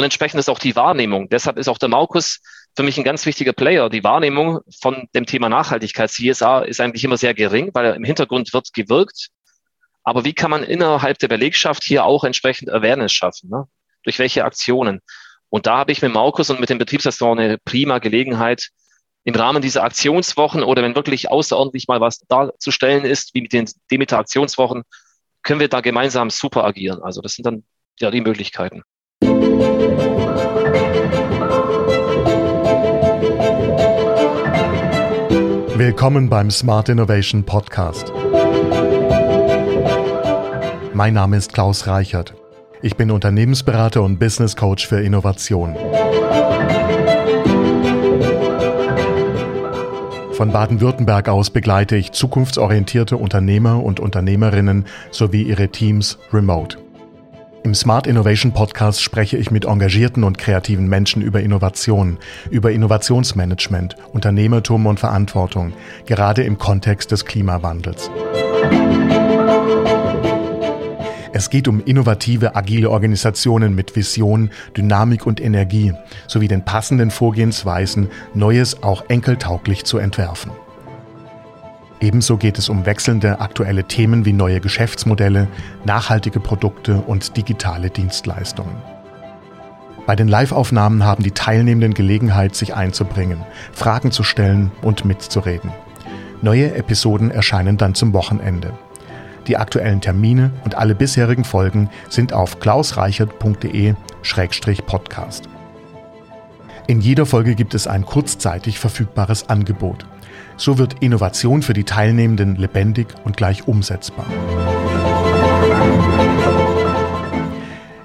und entsprechend ist auch die Wahrnehmung. Deshalb ist auch der Markus für mich ein ganz wichtiger Player. Die Wahrnehmung von dem Thema Nachhaltigkeit, CSA, ist eigentlich immer sehr gering, weil im Hintergrund wird gewirkt. Aber wie kann man innerhalb der Belegschaft hier auch entsprechend Awareness schaffen? Ne? Durch welche Aktionen? Und da habe ich mit Markus und mit dem Betriebsrestaurant eine prima Gelegenheit, im Rahmen dieser Aktionswochen oder wenn wirklich außerordentlich mal was darzustellen ist, wie mit den Demeter Aktionswochen, können wir da gemeinsam super agieren. Also das sind dann ja die Möglichkeiten. Willkommen beim Smart Innovation Podcast. Mein Name ist Klaus Reichert. Ich bin Unternehmensberater und Business Coach für Innovation. Von Baden-Württemberg aus begleite ich zukunftsorientierte Unternehmer und Unternehmerinnen sowie ihre Teams remote. Im Smart Innovation Podcast spreche ich mit engagierten und kreativen Menschen über Innovation, über Innovationsmanagement, Unternehmertum und Verantwortung, gerade im Kontext des Klimawandels. Es geht um innovative, agile Organisationen mit Vision, Dynamik und Energie sowie den passenden Vorgehensweisen, Neues auch enkeltauglich zu entwerfen. Ebenso geht es um wechselnde aktuelle Themen wie neue Geschäftsmodelle, nachhaltige Produkte und digitale Dienstleistungen. Bei den Live-Aufnahmen haben die Teilnehmenden Gelegenheit, sich einzubringen, Fragen zu stellen und mitzureden. Neue Episoden erscheinen dann zum Wochenende. Die aktuellen Termine und alle bisherigen Folgen sind auf klausreichert.de-podcast. In jeder Folge gibt es ein kurzzeitig verfügbares Angebot. So wird Innovation für die Teilnehmenden lebendig und gleich umsetzbar.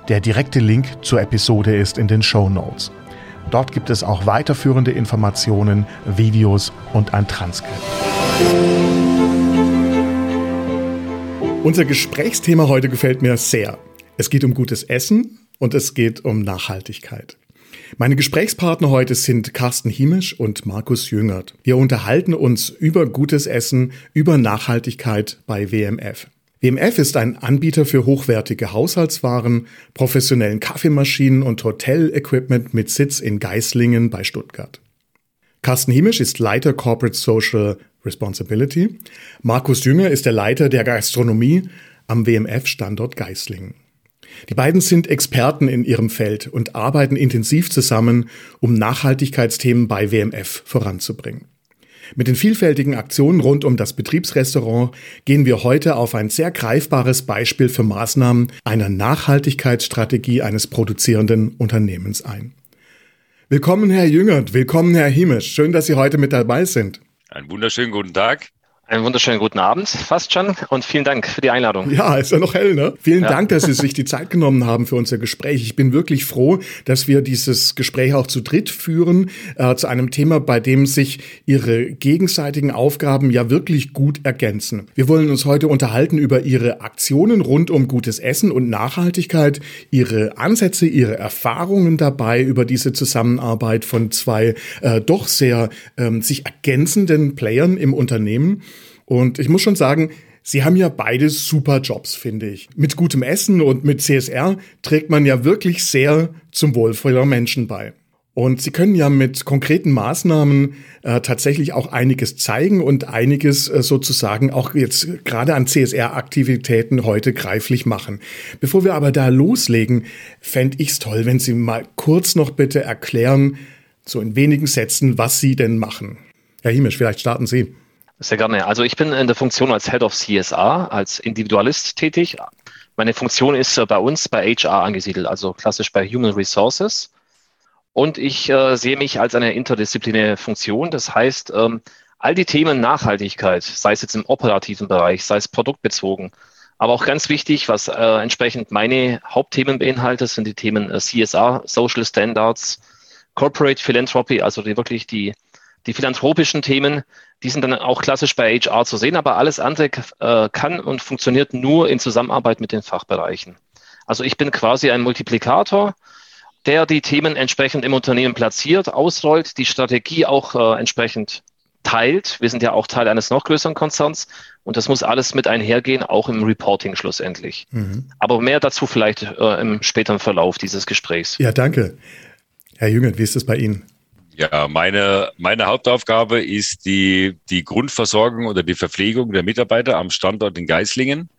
Der direkte Link zur Episode ist in den Show Notes. Dort gibt es auch weiterführende Informationen, Videos und ein Transkript. Unser Gesprächsthema heute gefällt mir sehr. Es geht um gutes Essen und es geht um Nachhaltigkeit. Meine Gesprächspartner heute sind Carsten Hiemisch und Markus Jüngert. Wir unterhalten uns über gutes Essen, über Nachhaltigkeit bei WMF. WMF ist ein Anbieter für hochwertige Haushaltswaren, professionellen Kaffeemaschinen und Hotel-Equipment mit Sitz in Geislingen bei Stuttgart. Carsten Hiemisch ist Leiter Corporate Social Responsibility. Markus Jünger ist der Leiter der Gastronomie am WMF-Standort Geislingen. Die beiden sind Experten in ihrem Feld und arbeiten intensiv zusammen, um Nachhaltigkeitsthemen bei WMF voranzubringen. Mit den vielfältigen Aktionen rund um das Betriebsrestaurant gehen wir heute auf ein sehr greifbares Beispiel für Maßnahmen einer Nachhaltigkeitsstrategie eines produzierenden Unternehmens ein. Willkommen, Herr Jüngert, willkommen, Herr Himisch. Schön, dass Sie heute mit dabei sind. Einen wunderschönen guten Tag. Einen wunderschönen guten Abend, fast schon, und vielen Dank für die Einladung. Ja, ist ja noch hell, ne? Vielen ja. Dank, dass Sie sich die Zeit genommen haben für unser Gespräch. Ich bin wirklich froh, dass wir dieses Gespräch auch zu dritt führen, äh, zu einem Thema, bei dem sich Ihre gegenseitigen Aufgaben ja wirklich gut ergänzen. Wir wollen uns heute unterhalten über Ihre Aktionen rund um gutes Essen und Nachhaltigkeit, Ihre Ansätze, Ihre Erfahrungen dabei über diese Zusammenarbeit von zwei äh, doch sehr ähm, sich ergänzenden Playern im Unternehmen. Und ich muss schon sagen, Sie haben ja beide super Jobs, finde ich. Mit gutem Essen und mit CSR trägt man ja wirklich sehr zum Wohl vieler Menschen bei. Und Sie können ja mit konkreten Maßnahmen äh, tatsächlich auch einiges zeigen und einiges äh, sozusagen auch jetzt gerade an CSR-Aktivitäten heute greiflich machen. Bevor wir aber da loslegen, fände ich es toll, wenn Sie mal kurz noch bitte erklären, so in wenigen Sätzen, was Sie denn machen. Herr Hiemisch, vielleicht starten Sie. Sehr gerne. Also ich bin in der Funktion als Head of CSR, als Individualist tätig. Meine Funktion ist äh, bei uns bei HR angesiedelt, also klassisch bei Human Resources. Und ich äh, sehe mich als eine interdisziplinäre Funktion. Das heißt, ähm, all die Themen Nachhaltigkeit, sei es jetzt im operativen Bereich, sei es produktbezogen, aber auch ganz wichtig, was äh, entsprechend meine Hauptthemen beinhaltet, sind die Themen äh, CSR, Social Standards, Corporate Philanthropy, also die wirklich die die philanthropischen Themen, die sind dann auch klassisch bei HR zu sehen, aber alles andere äh, kann und funktioniert nur in Zusammenarbeit mit den Fachbereichen. Also ich bin quasi ein Multiplikator, der die Themen entsprechend im Unternehmen platziert, ausrollt, die Strategie auch äh, entsprechend teilt. Wir sind ja auch Teil eines noch größeren Konzerns und das muss alles mit einhergehen, auch im Reporting schlussendlich. Mhm. Aber mehr dazu vielleicht äh, im späteren Verlauf dieses Gesprächs. Ja, danke. Herr Jüngert, wie ist es bei Ihnen? Ja, meine, meine Hauptaufgabe ist die, die Grundversorgung oder die Verpflegung der Mitarbeiter am Standort in Geislingen.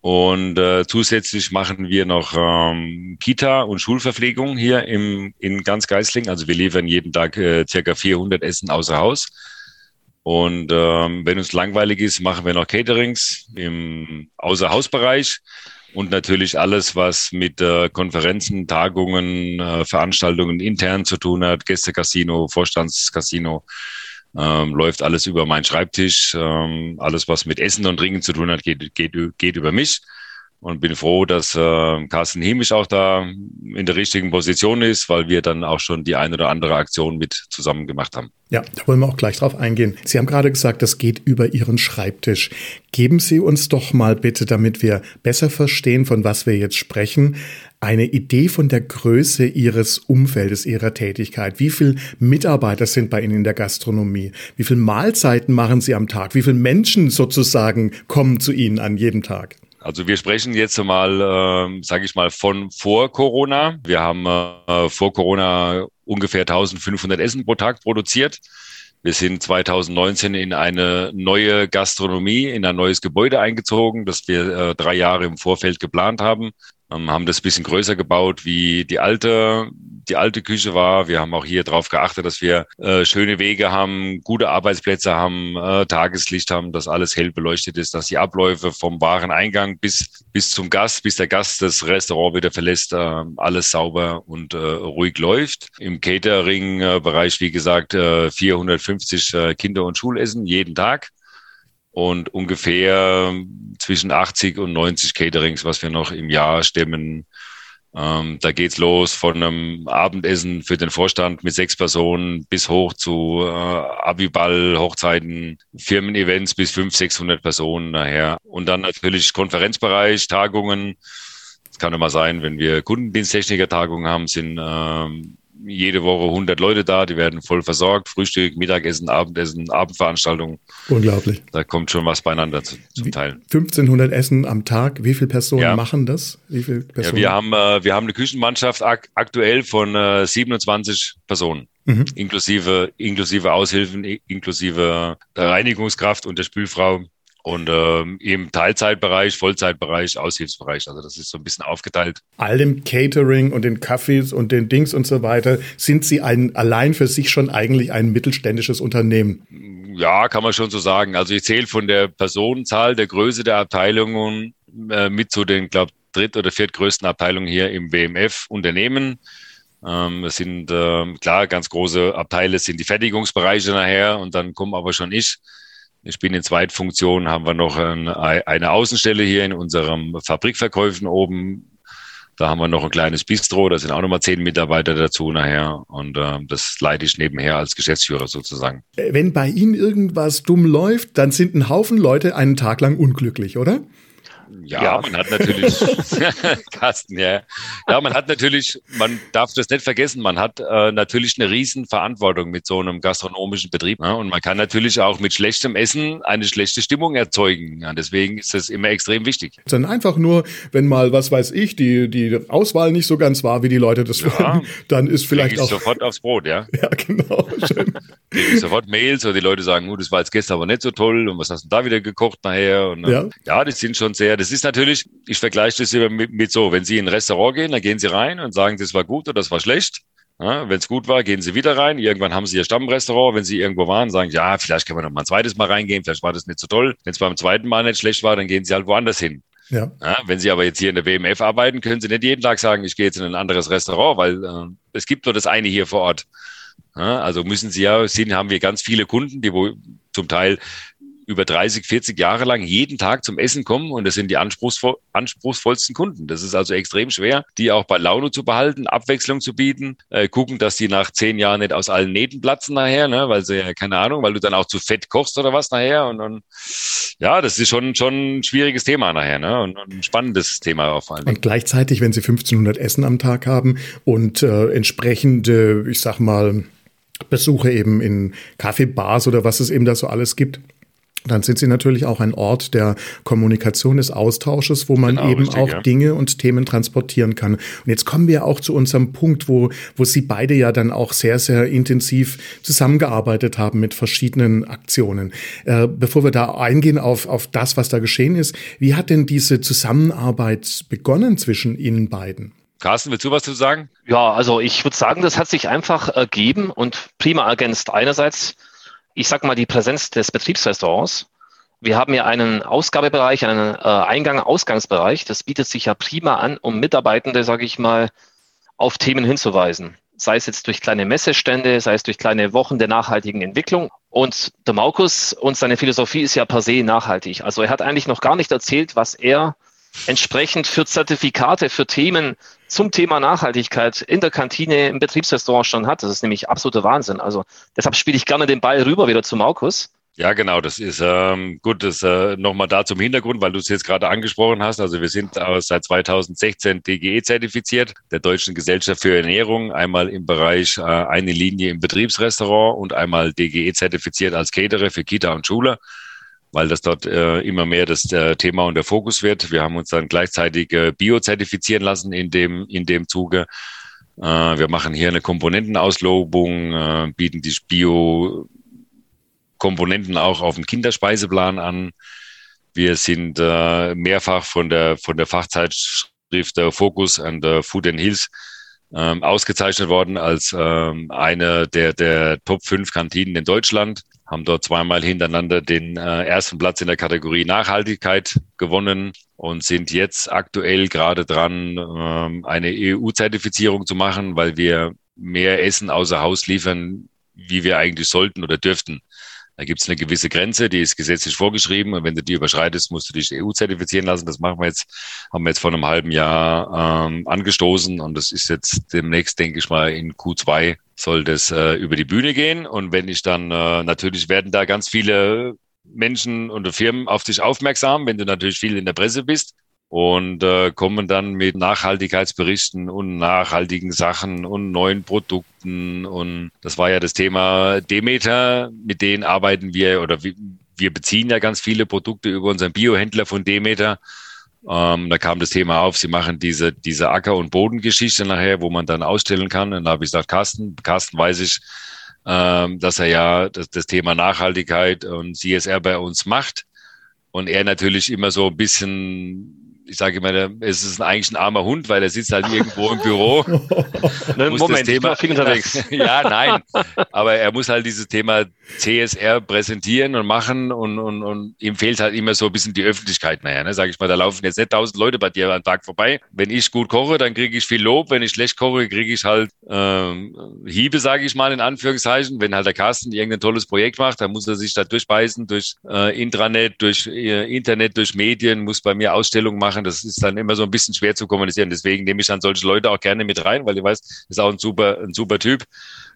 Und äh, zusätzlich machen wir noch ähm, Kita- und Schulverpflegung hier im, in ganz Geislingen. Also wir liefern jeden Tag äh, circa 400 Essen außer Haus. Und ähm, wenn uns langweilig ist, machen wir noch Caterings im Außerhausbereich und natürlich alles, was mit äh, Konferenzen, Tagungen, äh, Veranstaltungen intern zu tun hat, Gästecasino, Vorstandscasino, ähm, läuft alles über meinen Schreibtisch. Ähm, alles, was mit Essen und Trinken zu tun hat, geht, geht, geht über mich und bin froh, dass äh, Carsten Hemisch auch da in der richtigen Position ist, weil wir dann auch schon die ein oder andere Aktion mit zusammen gemacht haben. Ja, da wollen wir auch gleich drauf eingehen. Sie haben gerade gesagt, das geht über Ihren Schreibtisch. Geben Sie uns doch mal bitte, damit wir besser verstehen, von was wir jetzt sprechen, eine Idee von der Größe Ihres Umfeldes, Ihrer Tätigkeit. Wie viele Mitarbeiter sind bei Ihnen in der Gastronomie? Wie viele Mahlzeiten machen Sie am Tag? Wie viele Menschen sozusagen kommen zu Ihnen an jedem Tag? Also wir sprechen jetzt mal, äh, sage ich mal, von vor Corona. Wir haben äh, vor Corona ungefähr 1500 Essen pro Tag produziert. Wir sind 2019 in eine neue Gastronomie, in ein neues Gebäude eingezogen, das wir äh, drei Jahre im Vorfeld geplant haben ähm, haben das bisschen größer gebaut, wie die alte, die alte Küche war. Wir haben auch hier darauf geachtet, dass wir äh, schöne Wege haben, gute Arbeitsplätze haben, äh, Tageslicht haben, dass alles hell beleuchtet ist, dass die Abläufe vom Wareneingang bis, bis zum Gast, bis der Gast das Restaurant wieder verlässt, äh, alles sauber und äh, ruhig läuft. Im Catering-Bereich, wie gesagt, äh, 450 äh, Kinder- und Schulessen jeden Tag und ungefähr zwischen 80 und 90 Caterings, was wir noch im Jahr stemmen. Ähm, da geht's los von einem Abendessen für den Vorstand mit sechs Personen bis hoch zu äh, Abiball, Hochzeiten, Firmen-Events bis 500, 600 Personen nachher. Und dann natürlich Konferenzbereich, Tagungen. Es kann immer sein, wenn wir Kundendiensttechniker-Tagungen haben, sind ähm, jede Woche 100 Leute da, die werden voll versorgt, Frühstück, Mittagessen, Abendessen, Abendveranstaltungen. Unglaublich. Da kommt schon was beieinander zu, zum Teil. 1500 Essen am Tag, wie viele Personen ja. machen das? Wie viele Personen? Ja, wir haben, äh, wir haben eine Küchenmannschaft ak aktuell von äh, 27 Personen. Mhm. Inklusive, inklusive Aushilfen, inklusive der Reinigungskraft und der Spülfrau und ähm, im Teilzeitbereich, Vollzeitbereich, Aushilfsbereich. Also das ist so ein bisschen aufgeteilt. All dem Catering und den Kaffees und den Dings und so weiter, sind Sie ein, allein für sich schon eigentlich ein mittelständisches Unternehmen? Ja, kann man schon so sagen. Also ich zähle von der Personenzahl, der Größe der Abteilungen äh, mit zu den, glaube dritt- oder viertgrößten Abteilungen hier im WMF Unternehmen. Ähm, es sind äh, klar ganz große Abteile sind die Fertigungsbereiche nachher und dann kommen aber schon ich ich bin in Zweitfunktion, haben wir noch eine Außenstelle hier in unserem Fabrikverkäufen oben. Da haben wir noch ein kleines Bistro, da sind auch nochmal zehn Mitarbeiter dazu nachher und äh, das leite ich nebenher als Geschäftsführer sozusagen. Wenn bei Ihnen irgendwas dumm läuft, dann sind ein Haufen Leute einen Tag lang unglücklich, oder? Ja, ja, man hat natürlich, Carsten, ja. Ja, man hat natürlich, man darf das nicht vergessen, man hat äh, natürlich eine riesen Verantwortung mit so einem gastronomischen Betrieb. Ja? Und man kann natürlich auch mit schlechtem Essen eine schlechte Stimmung erzeugen. Ja, deswegen ist das immer extrem wichtig. Dann einfach nur, wenn mal, was weiß ich, die, die Auswahl nicht so ganz war, wie die Leute das ja, wollen, dann ist vielleicht auch. sofort aufs Brot, ja. Ja, genau. Schön. Sofort Mails oder die Leute sagen, oh, das war jetzt gestern aber nicht so toll und was hast du da wieder gekocht nachher? Und, ja. ja, das sind schon sehr, das ist natürlich, ich vergleiche das immer mit, mit so, wenn Sie in ein Restaurant gehen, dann gehen Sie rein und sagen, das war gut oder das war schlecht. Ja, wenn es gut war, gehen Sie wieder rein. Irgendwann haben Sie Ihr Stammrestaurant. Wenn Sie irgendwo waren, sagen, ja, vielleicht können wir noch mal ein zweites Mal reingehen. Vielleicht war das nicht so toll. Wenn es beim zweiten Mal nicht schlecht war, dann gehen Sie halt woanders hin. Ja. ja. wenn Sie aber jetzt hier in der WMF arbeiten, können Sie nicht jeden Tag sagen, ich gehe jetzt in ein anderes Restaurant, weil äh, es gibt nur das eine hier vor Ort. Ja, also müssen Sie ja, sind, haben wir ganz viele Kunden, die wo zum Teil über 30, 40 Jahre lang jeden Tag zum Essen kommen und das sind die anspruchsvoll, anspruchsvollsten Kunden. Das ist also extrem schwer, die auch bei Laune zu behalten, Abwechslung zu bieten, äh, gucken, dass die nach zehn Jahren nicht aus allen Nähten platzen nachher, ne, weil sie ja, keine Ahnung, weil du dann auch zu fett kochst oder was nachher und, und ja, das ist schon, schon ein schwieriges Thema nachher ne, und, und ein spannendes Thema vor allem. Und gleichzeitig, wenn sie 1500 Essen am Tag haben und äh, entsprechende, ich sag mal, Besuche eben in Kaffeebars oder was es eben da so alles gibt dann sind sie natürlich auch ein Ort der Kommunikation, des Austausches, wo man genau, eben richtig, auch ja. Dinge und Themen transportieren kann. Und jetzt kommen wir auch zu unserem Punkt, wo, wo Sie beide ja dann auch sehr, sehr intensiv zusammengearbeitet haben mit verschiedenen Aktionen. Äh, bevor wir da eingehen auf, auf das, was da geschehen ist, wie hat denn diese Zusammenarbeit begonnen zwischen Ihnen beiden? Carsten, willst du was zu sagen? Ja, also ich würde sagen, das hat sich einfach ergeben und prima ergänzt. Einerseits ich sag mal, die Präsenz des Betriebsrestaurants. Wir haben ja einen Ausgabebereich, einen äh, Eingang-Ausgangsbereich. Das bietet sich ja prima an, um Mitarbeitende, sage ich mal, auf Themen hinzuweisen. Sei es jetzt durch kleine Messestände, sei es durch kleine Wochen der nachhaltigen Entwicklung. Und der Markus und seine Philosophie ist ja per se nachhaltig. Also er hat eigentlich noch gar nicht erzählt, was er entsprechend für Zertifikate, für Themen zum Thema Nachhaltigkeit in der Kantine im Betriebsrestaurant schon hat. Das ist nämlich absoluter Wahnsinn. Also deshalb spiele ich gerne den Ball rüber wieder zu Markus. Ja, genau, das ist ähm, gut, das äh, nochmal da zum Hintergrund, weil du es jetzt gerade angesprochen hast. Also wir sind seit 2016 DGE zertifiziert, der Deutschen Gesellschaft für Ernährung, einmal im Bereich äh, eine Linie im Betriebsrestaurant und einmal DGE zertifiziert als Caterer für Kita und Schule weil das dort äh, immer mehr das äh, Thema und der Fokus wird. Wir haben uns dann gleichzeitig äh, bio-zertifizieren lassen in dem, in dem Zuge. Äh, wir machen hier eine Komponentenauslobung, äh, bieten die Bio-Komponenten auch auf dem Kinderspeiseplan an. Wir sind äh, mehrfach von der, von der Fachzeitschrift äh, Focus and äh, Food and Hills ähm, ausgezeichnet worden als ähm, eine der, der Top 5 Kantinen in Deutschland haben dort zweimal hintereinander den äh, ersten Platz in der Kategorie Nachhaltigkeit gewonnen und sind jetzt aktuell gerade dran, ähm, eine EU-Zertifizierung zu machen, weil wir mehr Essen außer Haus liefern, wie wir eigentlich sollten oder dürften. Da gibt es eine gewisse Grenze, die ist gesetzlich vorgeschrieben und wenn du die überschreitest, musst du dich EU-zertifizieren lassen. Das machen wir jetzt, haben wir jetzt vor einem halben Jahr ähm, angestoßen und das ist jetzt demnächst, denke ich mal, in Q2 soll das äh, über die Bühne gehen. Und wenn ich dann, äh, natürlich werden da ganz viele Menschen und Firmen auf dich aufmerksam, wenn du natürlich viel in der Presse bist und äh, kommen dann mit Nachhaltigkeitsberichten und nachhaltigen Sachen und neuen Produkten. Und das war ja das Thema Demeter, mit denen arbeiten wir oder wir beziehen ja ganz viele Produkte über unseren Biohändler von Demeter. Ähm, da kam das Thema auf, sie machen diese, diese Acker- und Bodengeschichte nachher, wo man dann ausstellen kann. Und da habe ich gesagt, Carsten, Carsten weiß ich, ähm, dass er ja das, das Thema Nachhaltigkeit und CSR bei uns macht. Und er natürlich immer so ein bisschen ich sage immer, es ist eigentlich ein armer Hund, weil er sitzt halt irgendwo im Büro. ne, Moment, Thema, ich viel unterwegs. ja, nein. Aber er muss halt dieses Thema CSR präsentieren und machen und, und, und ihm fehlt halt immer so ein bisschen die Öffentlichkeit nachher. Ne? Sag ich mal, da laufen jetzt nicht tausend Leute bei dir am Tag vorbei. Wenn ich gut koche, dann kriege ich viel Lob. Wenn ich schlecht koche, kriege ich halt ähm, Hiebe, sage ich mal in Anführungszeichen. Wenn halt der Carsten irgendein tolles Projekt macht, dann muss er sich da durchbeißen durch äh, Intranet, durch äh, Internet, durch Medien, muss bei mir Ausstellungen machen. Das ist dann immer so ein bisschen schwer zu kommunizieren. Deswegen nehme ich dann solche Leute auch gerne mit rein, weil ich weiß, ist auch ein super, ein super Typ.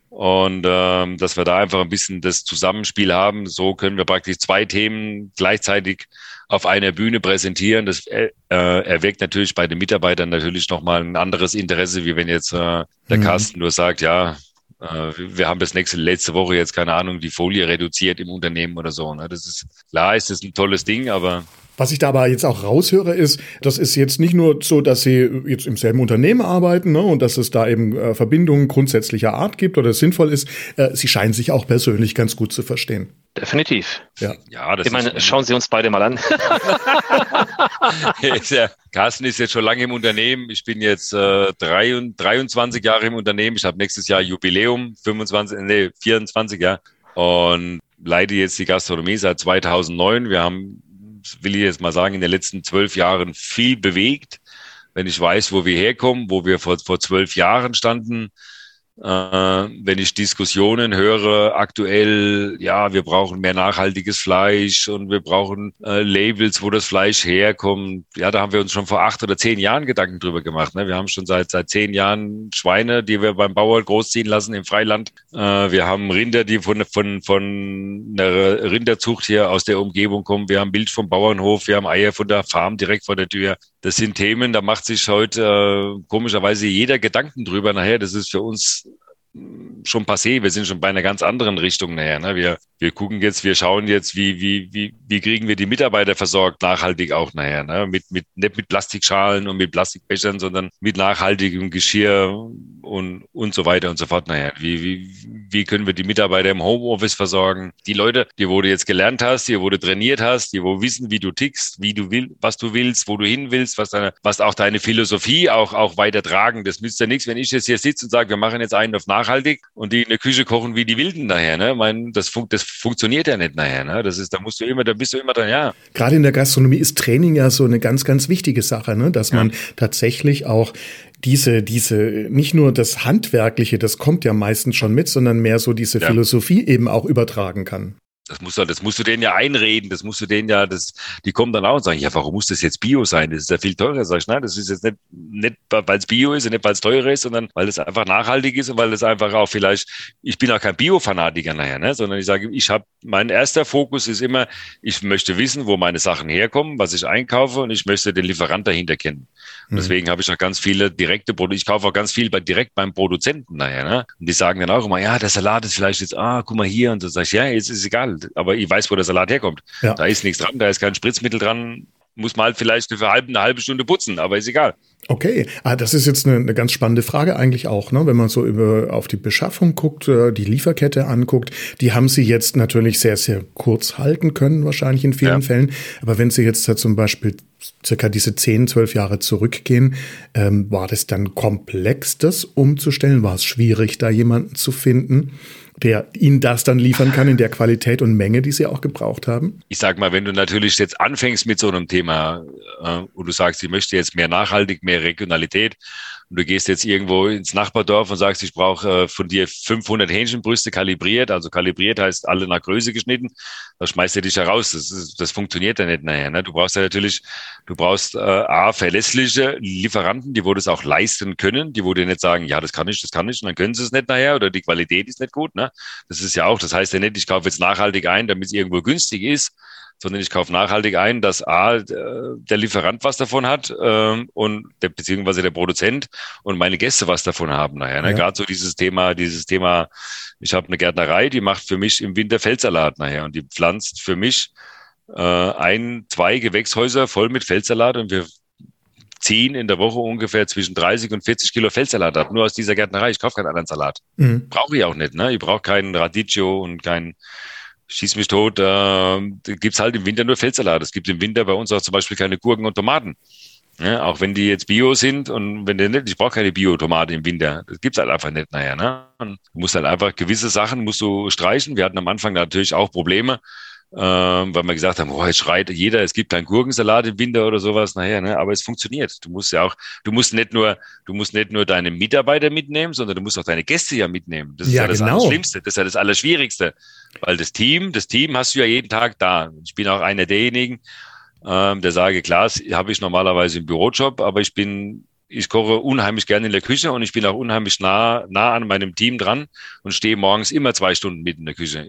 Und ähm, dass wir da einfach ein bisschen das Zusammenspiel haben. So können wir praktisch zwei Themen gleichzeitig auf einer Bühne präsentieren. Das äh, erweckt natürlich bei den Mitarbeitern natürlich nochmal ein anderes Interesse, wie wenn jetzt äh, der mhm. Carsten nur sagt, ja, äh, wir haben bis nächste letzte Woche jetzt keine Ahnung die Folie reduziert im Unternehmen oder so. Ne? Das ist klar, ist das ein tolles Ding, aber was ich dabei jetzt auch raushöre, ist, das ist jetzt nicht nur so, dass sie jetzt im selben Unternehmen arbeiten ne, und dass es da eben äh, Verbindungen grundsätzlicher Art gibt oder es sinnvoll ist. Äh, sie scheinen sich auch persönlich ganz gut zu verstehen. Definitiv. Ja, ja das ich meine, schauen Sie uns beide mal an. ja, Carsten ist jetzt schon lange im Unternehmen. Ich bin jetzt äh, 23 Jahre im Unternehmen. Ich habe nächstes Jahr Jubiläum, 25, nee, 24 Jahre. Und leite jetzt die Gastronomie seit 2009. Wir haben will ich jetzt mal sagen, in den letzten zwölf Jahren viel bewegt. Wenn ich weiß, wo wir herkommen, wo wir vor, vor zwölf Jahren standen, wenn ich Diskussionen höre, aktuell, ja, wir brauchen mehr nachhaltiges Fleisch und wir brauchen äh, Labels, wo das Fleisch herkommt. Ja, da haben wir uns schon vor acht oder zehn Jahren Gedanken drüber gemacht. Ne? Wir haben schon seit seit zehn Jahren Schweine, die wir beim Bauer großziehen lassen im Freiland. Äh, wir haben Rinder, die von von von einer Rinderzucht hier aus der Umgebung kommen. Wir haben Milch vom Bauernhof, wir haben Eier von der Farm direkt vor der Tür. Das sind Themen, da macht sich heute äh, komischerweise jeder Gedanken drüber. Nachher, das ist für uns schon passé. Wir sind schon bei einer ganz anderen Richtung nachher. Ne? Wir, wir gucken jetzt, wir schauen jetzt, wie, wie, wie, wie kriegen wir die Mitarbeiter versorgt, nachhaltig auch nachher. Ne? Mit, mit, nicht mit Plastikschalen und mit Plastikbechern, sondern mit nachhaltigem Geschirr und, und so weiter und so fort nachher. Wie, wie, wie können wir die Mitarbeiter im Homeoffice versorgen? Die Leute, die wo du jetzt gelernt hast, die wo du trainiert hast, die wo wissen, wie du tickst, wie du willst, was du willst, wo du hin willst, was deine, was auch deine Philosophie auch, auch weiter tragen. Das nützt ja nichts, wenn ich jetzt hier sitze und sage, wir machen jetzt einen auf nachhaltig und die in der Küche kochen wie die Wilden nachher. Ne? Ich meine, das, fun das funktioniert ja nicht nachher. Ne? Das ist, da musst du immer, da bist du immer dran, ja. Gerade in der Gastronomie ist Training ja so eine ganz, ganz wichtige Sache, ne? dass man tatsächlich auch diese, diese, nicht nur das Handwerkliche, das kommt ja meistens schon mit, sondern mehr so diese ja. Philosophie eben auch übertragen kann. Das musst, du, das musst du denen ja einreden, das musst du denen ja, das, die kommen dann auch und sagen, ja, warum muss das jetzt Bio sein? Das ist ja viel teurer. Sag ich, nein, das ist jetzt nicht, nicht weil es Bio ist und nicht, weil es teurer ist, sondern weil es einfach nachhaltig ist und weil es einfach auch vielleicht, ich bin auch kein Bio-Fanatiker nachher, ne? sondern ich sage, ich habe, mein erster Fokus ist immer, ich möchte wissen, wo meine Sachen herkommen, was ich einkaufe und ich möchte den Lieferant dahinter kennen. Und mhm. deswegen habe ich auch ganz viele direkte Produkte, ich kaufe auch ganz viel bei, direkt beim Produzenten nachher, ne? Und die sagen dann auch immer, ja, der Salat ist vielleicht jetzt, ah, guck mal hier und so sag ich, ja, jetzt ist egal aber ich weiß, wo der Salat herkommt. Ja. Da ist nichts dran, da ist kein Spritzmittel dran. Muss mal halt vielleicht für halbe, eine halbe Stunde putzen, aber ist egal. Okay, ah, das ist jetzt eine, eine ganz spannende Frage eigentlich auch, ne? wenn man so über auf die Beschaffung guckt, äh, die Lieferkette anguckt. Die haben sie jetzt natürlich sehr, sehr kurz halten können, wahrscheinlich in vielen ja. Fällen. Aber wenn sie jetzt da zum Beispiel circa diese 10, 12 Jahre zurückgehen, ähm, war das dann komplex, das umzustellen? War es schwierig, da jemanden zu finden? Der ihnen das dann liefern kann in der Qualität und Menge, die sie auch gebraucht haben? Ich sag mal, wenn du natürlich jetzt anfängst mit so einem Thema äh, und du sagst, ich möchte jetzt mehr nachhaltig, mehr Regionalität und du gehst jetzt irgendwo ins Nachbardorf und sagst, ich brauche äh, von dir 500 Hähnchenbrüste kalibriert, also kalibriert heißt alle nach Größe geschnitten, da schmeißt er dich heraus. Das, ist, das funktioniert ja nicht nachher. Ne? Du brauchst ja natürlich, du brauchst äh, A, verlässliche Lieferanten, die wo das auch leisten können, die wo dir nicht sagen, ja, das kann ich, das kann ich, und dann können sie es nicht nachher oder die Qualität ist nicht gut. Ne? Das ist ja auch, das heißt ja nicht, ich kaufe jetzt nachhaltig ein, damit es irgendwo günstig ist, sondern ich kaufe nachhaltig ein, dass A, der Lieferant was davon hat ähm, und der, beziehungsweise der Produzent und meine Gäste was davon haben nachher. Ne? Ja. Gerade so dieses Thema, dieses Thema, ich habe eine Gärtnerei, die macht für mich im Winter Feldsalat nachher und die pflanzt für mich äh, ein, zwei Gewächshäuser voll mit Feldsalat und wir ziehen in der Woche ungefähr zwischen 30 und 40 Kilo Feldsalat ab, nur aus dieser Gärtnerei. Ich kaufe keinen anderen Salat. Mhm. Brauche ich auch nicht. Ne? Ich brauche keinen Radicchio und keinen schieß mich tot, äh, gibt's halt im Winter nur Feldsalat. Es gibt im Winter bei uns auch zum Beispiel keine Gurken und Tomaten. Ja, auch wenn die jetzt Bio sind und wenn der nicht, ich brauche keine Bio-Tomate im Winter. Das gibt's halt einfach nicht nachher. Ne? du musst halt einfach gewisse Sachen musst du streichen. Wir hatten am Anfang natürlich auch Probleme, ähm, weil wir gesagt haben, oh, jetzt schreit jeder, es gibt keinen Gurkensalat im Winter oder sowas nachher, ne? aber es funktioniert. Du musst ja auch, du musst nicht nur, du musst nicht nur deine Mitarbeiter mitnehmen, sondern du musst auch deine Gäste ja mitnehmen. Das ist ja, ja das genau. Schlimmste, das ist ja das Allerschwierigste, weil das Team, das Team hast du ja jeden Tag da. Ich bin auch einer derjenigen, ähm, der sage, klar, habe ich normalerweise im Bürojob, aber ich bin ich koche unheimlich gerne in der Küche und ich bin auch unheimlich nah, nah an meinem Team dran und stehe morgens immer zwei Stunden mit in der Küche.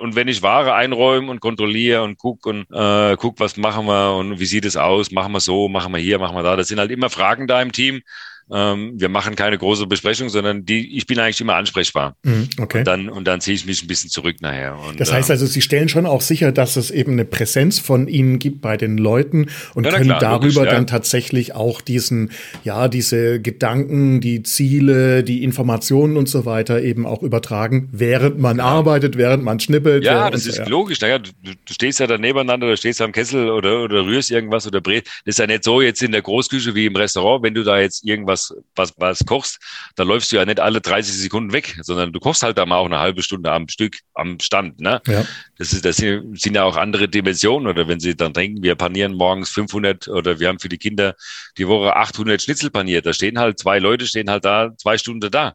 Und wenn ich Ware einräume und kontrolliere und guck und äh, guck, was machen wir und wie sieht es aus, machen wir so, machen wir hier, machen wir da, das sind halt immer Fragen da im Team ähm, wir machen keine große Besprechung, sondern die, ich bin eigentlich immer ansprechbar. Mhm, okay. Und dann, und dann ziehe ich mich ein bisschen zurück nachher. Und, das heißt ähm, also, Sie stellen schon auch sicher, dass es eben eine Präsenz von Ihnen gibt bei den Leuten und ja, können klar, darüber logisch, ja. dann tatsächlich auch diesen, ja, diese Gedanken, die Ziele, die Informationen und so weiter eben auch übertragen, während man ja. arbeitet, während man schnippelt. Ja, das ist logisch. Naja, du, du, stehst ja da nebeneinander, du stehst am Kessel oder, oder rührst irgendwas oder brät. Das ist ja nicht so jetzt in der Großküche wie im Restaurant, wenn du da jetzt irgendwas was, was, was kochst, da läufst du ja nicht alle 30 Sekunden weg, sondern du kochst halt da mal auch eine halbe Stunde am Stück, am Stand. Ne? Ja. Das, ist, das sind, sind ja auch andere Dimensionen. Oder wenn sie dann denken, wir panieren morgens 500 oder wir haben für die Kinder die Woche 800 Schnitzel paniert, da stehen halt zwei Leute, stehen halt da zwei Stunden da.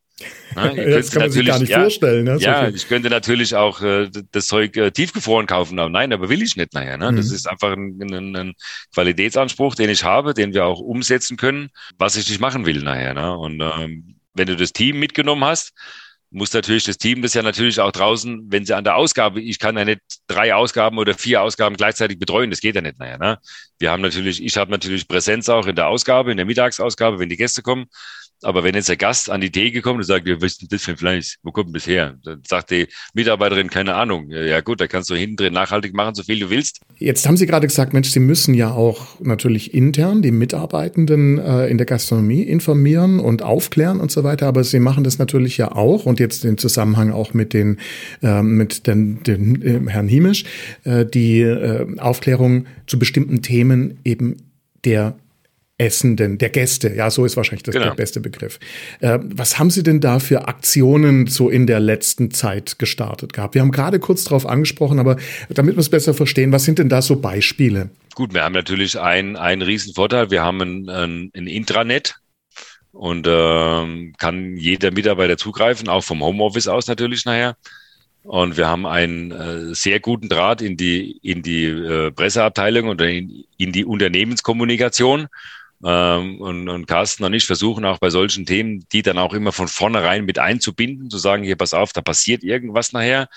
Ne? das kann man sich gar nicht ja, vorstellen. Ne? ja, ich könnte natürlich auch äh, das Zeug äh, tiefgefroren kaufen, aber nein, aber will ich nicht nachher. Ne? Mhm. Das ist einfach ein, ein, ein, Qualitätsanspruch, den ich habe, den wir auch umsetzen können, was ich nicht machen will nachher. Ne? Und ähm, wenn du das Team mitgenommen hast, muss natürlich das Team das ja natürlich auch draußen, wenn sie an der Ausgabe, ich kann ja nicht drei Ausgaben oder vier Ausgaben gleichzeitig betreuen, das geht ja nicht nachher. Ne? Wir haben natürlich, ich habe natürlich Präsenz auch in der Ausgabe, in der Mittagsausgabe, wenn die Gäste kommen. Aber wenn jetzt der Gast an die Theke kommt und sagt, was ist denn das für ein Fleisch? Wo kommt denn das her? Dann sagt die Mitarbeiterin, keine Ahnung. Ja gut, da kannst du hinten drin nachhaltig machen, so viel du willst. Jetzt haben Sie gerade gesagt, Mensch, Sie müssen ja auch natürlich intern die Mitarbeitenden äh, in der Gastronomie informieren und aufklären und so weiter. Aber Sie machen das natürlich ja auch und jetzt im Zusammenhang auch mit den, äh, mit den, den äh, Herrn Hiemisch, äh, die äh, Aufklärung zu bestimmten Themen eben der Essenden, der Gäste. Ja, so ist wahrscheinlich das genau. der beste Begriff. Äh, was haben Sie denn da für Aktionen so in der letzten Zeit gestartet gehabt? Wir haben gerade kurz darauf angesprochen, aber damit wir es besser verstehen, was sind denn da so Beispiele? Gut, wir haben natürlich einen, einen riesen Vorteil. Wir haben ein, ein, ein Intranet, und ähm, kann jeder Mitarbeiter zugreifen, auch vom Homeoffice aus natürlich nachher. Und wir haben einen äh, sehr guten Draht in die, in die äh, Presseabteilung oder in, in die Unternehmenskommunikation. Ähm, und, und Carsten und ich versuchen auch bei solchen Themen, die dann auch immer von vornherein mit einzubinden, zu sagen, hier, pass auf, da passiert irgendwas nachher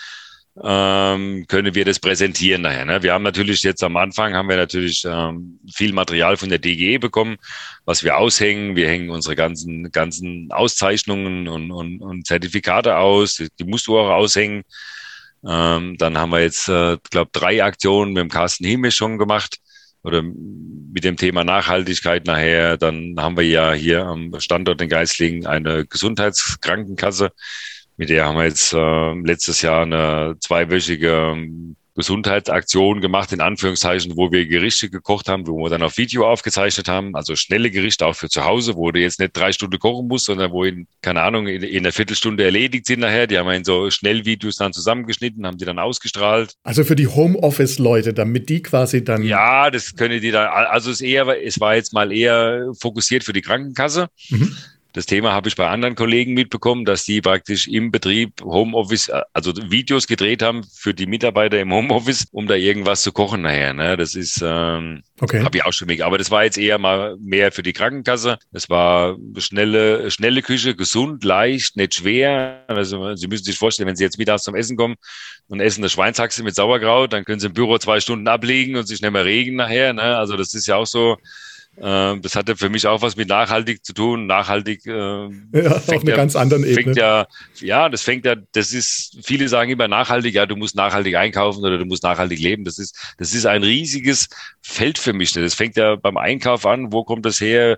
ähm, können wir das präsentieren nachher. Ne? Wir haben natürlich jetzt am Anfang haben wir natürlich ähm, viel Material von der DGE bekommen, was wir aushängen. Wir hängen unsere ganzen ganzen Auszeichnungen und, und, und Zertifikate aus. Die musst du auch aushängen. Ähm, dann haben wir jetzt, äh, glaube drei Aktionen mit dem Carsten Himmel schon gemacht oder mit dem Thema Nachhaltigkeit nachher. Dann haben wir ja hier am Standort in Geislingen eine Gesundheitskrankenkasse mit der haben wir jetzt äh, letztes Jahr eine zweiwöchige Gesundheitsaktion gemacht, in Anführungszeichen, wo wir Gerichte gekocht haben, wo wir dann auf Video aufgezeichnet haben, also schnelle Gerichte auch für zu Hause, wo du jetzt nicht drei Stunden kochen musst, sondern wo in, keine Ahnung, in, in einer Viertelstunde erledigt sind nachher. Die haben wir in so Schnellvideos dann zusammengeschnitten, haben die dann ausgestrahlt. Also für die Homeoffice-Leute, damit die quasi dann. Ja, das können die dann, also es eher, es war jetzt mal eher fokussiert für die Krankenkasse. Mhm. Das Thema habe ich bei anderen Kollegen mitbekommen, dass die praktisch im Betrieb Homeoffice, also Videos gedreht haben für die Mitarbeiter im Homeoffice, um da irgendwas zu kochen nachher. Ne? Das ist, ähm, okay. habe ich auch schon mit. Aber das war jetzt eher mal mehr für die Krankenkasse. Das war schnelle, schnelle Küche, gesund, leicht, nicht schwer. Also Sie müssen sich vorstellen, wenn Sie jetzt mittags zum Essen kommen und essen eine Schweinshaxe mit Sauerkraut, dann können Sie im Büro zwei Stunden ablegen und sich nicht mehr regen nachher. Ne? Also das ist ja auch so ähm, das hatte für mich auch was mit nachhaltig zu tun. Nachhaltig äh, ja, auf einer ja, ganz anderen Ebene. Ja, ja, das fängt ja, das ist, viele sagen immer nachhaltig, ja, du musst nachhaltig einkaufen oder du musst nachhaltig leben. Das ist, das ist ein riesiges Feld für mich. Das fängt ja beim Einkauf an. Wo kommt das her?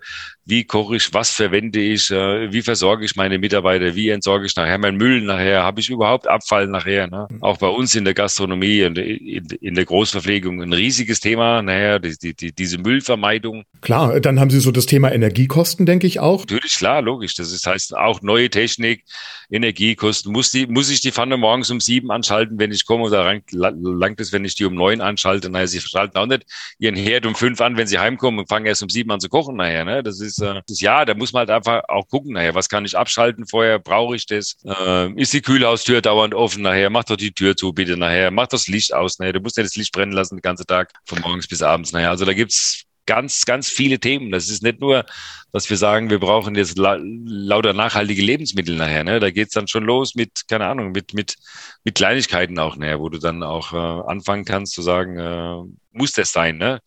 Wie koche ich, was verwende ich, äh, wie versorge ich meine Mitarbeiter, wie entsorge ich nachher meinen Müll nachher, habe ich überhaupt Abfall nachher. Ne? Mhm. Auch bei uns in der Gastronomie, in, in der Großverpflegung ein riesiges Thema, nachher die, die, diese Müllvermeidung. Klar, dann haben Sie so das Thema Energiekosten, denke ich auch. Natürlich, klar, logisch. Das ist, heißt auch neue Technik, Energiekosten. Muss, die, muss ich die Pfanne morgens um sieben anschalten, wenn ich komme, oder langt es, wenn ich die um neun anschalte? Naja, Sie schalten auch nicht Ihren Herd um fünf an, wenn Sie heimkommen und fangen erst um sieben an zu kochen nachher. Ne? Das ist äh, ja, da muss man halt einfach auch gucken, nachher, was kann ich abschalten vorher, brauche ich das? Äh, ist die Kühlhaustür dauernd offen nachher? Mach doch die Tür zu, bitte nachher. Mach das Licht aus nachher. Du musst ja das Licht brennen lassen den ganzen Tag, von morgens bis abends nachher. Also da gibt's ganz, ganz viele Themen. Das ist nicht nur, dass wir sagen, wir brauchen jetzt la lauter nachhaltige Lebensmittel nachher. Ne? Da geht's dann schon los mit, keine Ahnung, mit, mit, mit Kleinigkeiten auch nachher, wo du dann auch äh, anfangen kannst zu sagen, äh, muss das sein, ne?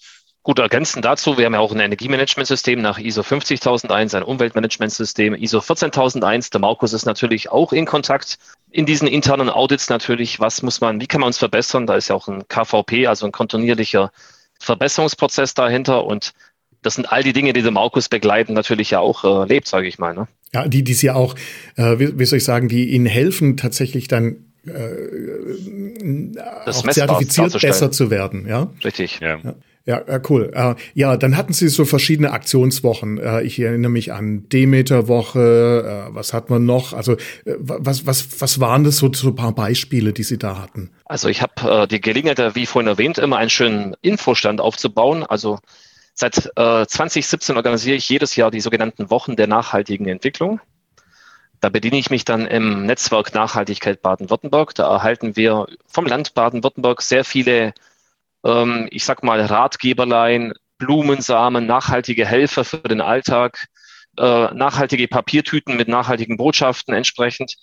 Gut, ergänzend dazu, wir haben ja auch ein Energiemanagementsystem nach ISO 50001, ein Umweltmanagementsystem ISO 14001. Der Markus ist natürlich auch in Kontakt in diesen internen Audits natürlich. Was muss man, wie kann man uns verbessern? Da ist ja auch ein KVP, also ein kontinuierlicher Verbesserungsprozess dahinter und das sind all die Dinge, die der Markus begleiten, natürlich ja auch äh, lebt, sage ich mal. Ne? Ja, die, die ja auch, äh, wie, wie soll ich sagen, die ihnen helfen, tatsächlich dann äh, das auch zertifiziert besser zu werden. Ja, richtig. Ja. ja. Ja, cool. Äh, ja, dann hatten Sie so verschiedene Aktionswochen. Äh, ich erinnere mich an Demeter-Woche. Äh, was hat man noch? Also was, was, was waren das so, so ein paar Beispiele, die Sie da hatten? Also ich habe die Gelegenheit, wie vorhin erwähnt, immer einen schönen Infostand aufzubauen. Also seit 2017 organisiere ich jedes Jahr die sogenannten Wochen der nachhaltigen Entwicklung. Da bediene ich mich dann im Netzwerk Nachhaltigkeit Baden-Württemberg. Da erhalten wir vom Land Baden-Württemberg sehr viele ähm, ich sag mal, Ratgeberlein, Blumensamen, nachhaltige Helfer für den Alltag, äh, nachhaltige Papiertüten mit nachhaltigen Botschaften entsprechend.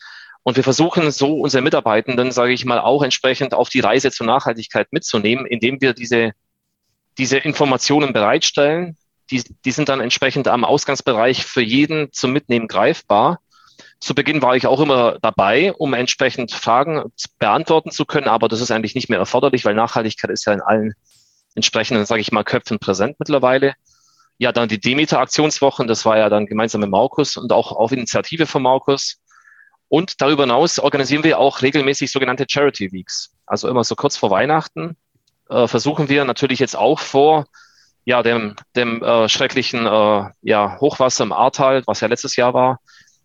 Und wir versuchen so unsere Mitarbeitenden, sage ich mal, auch entsprechend auf die Reise zur Nachhaltigkeit mitzunehmen, indem wir diese, diese Informationen bereitstellen, die, die sind dann entsprechend am Ausgangsbereich für jeden zum Mitnehmen greifbar. Zu Beginn war ich auch immer dabei, um entsprechend Fragen beantworten zu können, aber das ist eigentlich nicht mehr erforderlich, weil Nachhaltigkeit ist ja in allen entsprechenden, sage ich mal, Köpfen präsent mittlerweile. Ja, dann die Demeter-Aktionswochen, das war ja dann gemeinsam mit Markus und auch auf Initiative von Markus. Und darüber hinaus organisieren wir auch regelmäßig sogenannte Charity Weeks. Also immer so kurz vor Weihnachten äh, versuchen wir natürlich jetzt auch vor ja, dem, dem äh, schrecklichen äh, ja, Hochwasser im Ahrtal, was ja letztes Jahr war,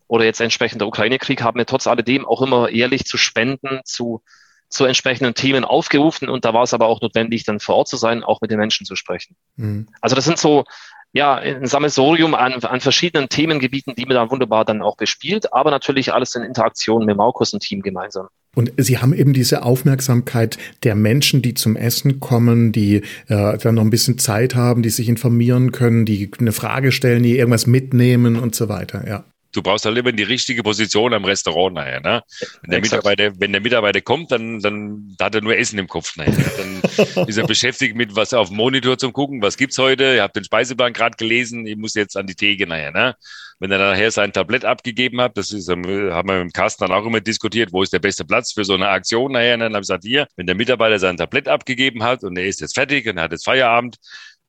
oder jetzt entsprechend der Ukraine-Krieg, haben wir trotz alledem auch immer ehrlich zu spenden, zu, zu entsprechenden Themen aufgerufen. Und da war es aber auch notwendig, dann vor Ort zu sein, auch mit den Menschen zu sprechen. Mhm. Also das sind so ja, ein Sammelsorium an, an verschiedenen Themengebieten, die mir da wunderbar dann auch bespielt, aber natürlich alles in Interaktion mit Markus und Team gemeinsam. Und Sie haben eben diese Aufmerksamkeit der Menschen, die zum Essen kommen, die äh, dann noch ein bisschen Zeit haben, die sich informieren können, die eine Frage stellen, die irgendwas mitnehmen und so weiter, ja du brauchst halt immer die richtige Position am Restaurant nachher. Ne? Wenn, der Mitarbeiter, wenn der Mitarbeiter kommt, dann, dann hat er nur Essen im Kopf. Nachher. Dann ist er beschäftigt mit was auf dem Monitor zum Gucken, was gibt's heute. Ich habe den Speiseplan gerade gelesen, ich muss jetzt an die Theke nachher. Ne? Wenn er nachher sein Tablett abgegeben hat, das ist, haben wir mit dem Carsten dann auch immer diskutiert, wo ist der beste Platz für so eine Aktion nachher. Und dann habe ich gesagt, hier, wenn der Mitarbeiter sein Tablett abgegeben hat und er ist jetzt fertig und hat jetzt Feierabend,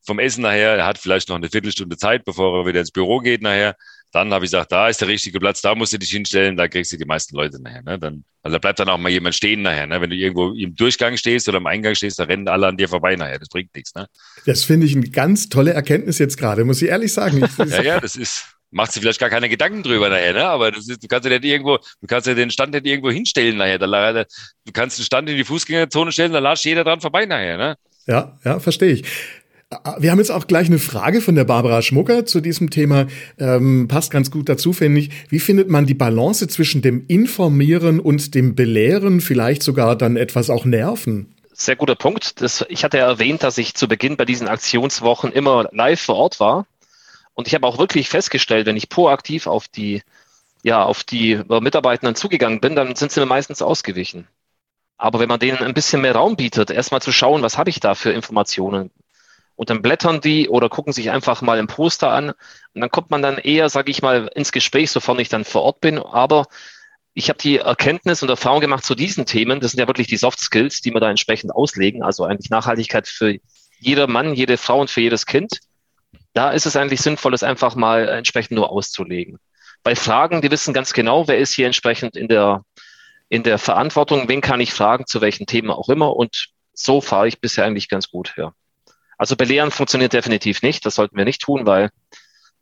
vom Essen nachher, er hat vielleicht noch eine Viertelstunde Zeit, bevor er wieder ins Büro geht nachher, dann habe ich gesagt, da ist der richtige Platz, da musst du dich hinstellen, da kriegst du die meisten Leute nachher. Ne? Dann, also da bleibt dann auch mal jemand stehen nachher. Ne? Wenn du irgendwo im Durchgang stehst oder im Eingang stehst, da rennen alle an dir vorbei nachher. Das bringt nichts. Ne? Das finde ich eine ganz tolle Erkenntnis jetzt gerade, muss ich ehrlich sagen. ja, ja, das ist, macht sich vielleicht gar keine Gedanken drüber nachher, ne? Aber das ist, du kannst ja nicht irgendwo, du kannst ja den Stand nicht irgendwo hinstellen nachher. du kannst den Stand in die Fußgängerzone stellen, da latscht jeder dran vorbei nachher, ne? Ja, ja, verstehe ich. Wir haben jetzt auch gleich eine Frage von der Barbara Schmucker zu diesem Thema. Ähm, passt ganz gut dazu, finde ich. Wie findet man die Balance zwischen dem Informieren und dem Belehren, vielleicht sogar dann etwas auch nerven? Sehr guter Punkt. Das, ich hatte ja erwähnt, dass ich zu Beginn bei diesen Aktionswochen immer live vor Ort war. Und ich habe auch wirklich festgestellt, wenn ich proaktiv auf die, ja, auf die Mitarbeitenden zugegangen bin, dann sind sie mir meistens ausgewichen. Aber wenn man denen ein bisschen mehr Raum bietet, erstmal zu schauen, was habe ich da für Informationen, und dann blättern die oder gucken sich einfach mal ein Poster an und dann kommt man dann eher, sage ich mal, ins Gespräch, sofern ich dann vor Ort bin. Aber ich habe die Erkenntnis und Erfahrung gemacht zu diesen Themen. Das sind ja wirklich die Soft Skills, die wir da entsprechend auslegen. Also eigentlich Nachhaltigkeit für jeder Mann, jede Frau und für jedes Kind. Da ist es eigentlich sinnvoll, es einfach mal entsprechend nur auszulegen. Bei Fragen, die wissen ganz genau, wer ist hier entsprechend in der, in der Verantwortung, wen kann ich fragen, zu welchen Themen auch immer. Und so fahre ich bisher eigentlich ganz gut, ja. Also belehren funktioniert definitiv nicht. Das sollten wir nicht tun, weil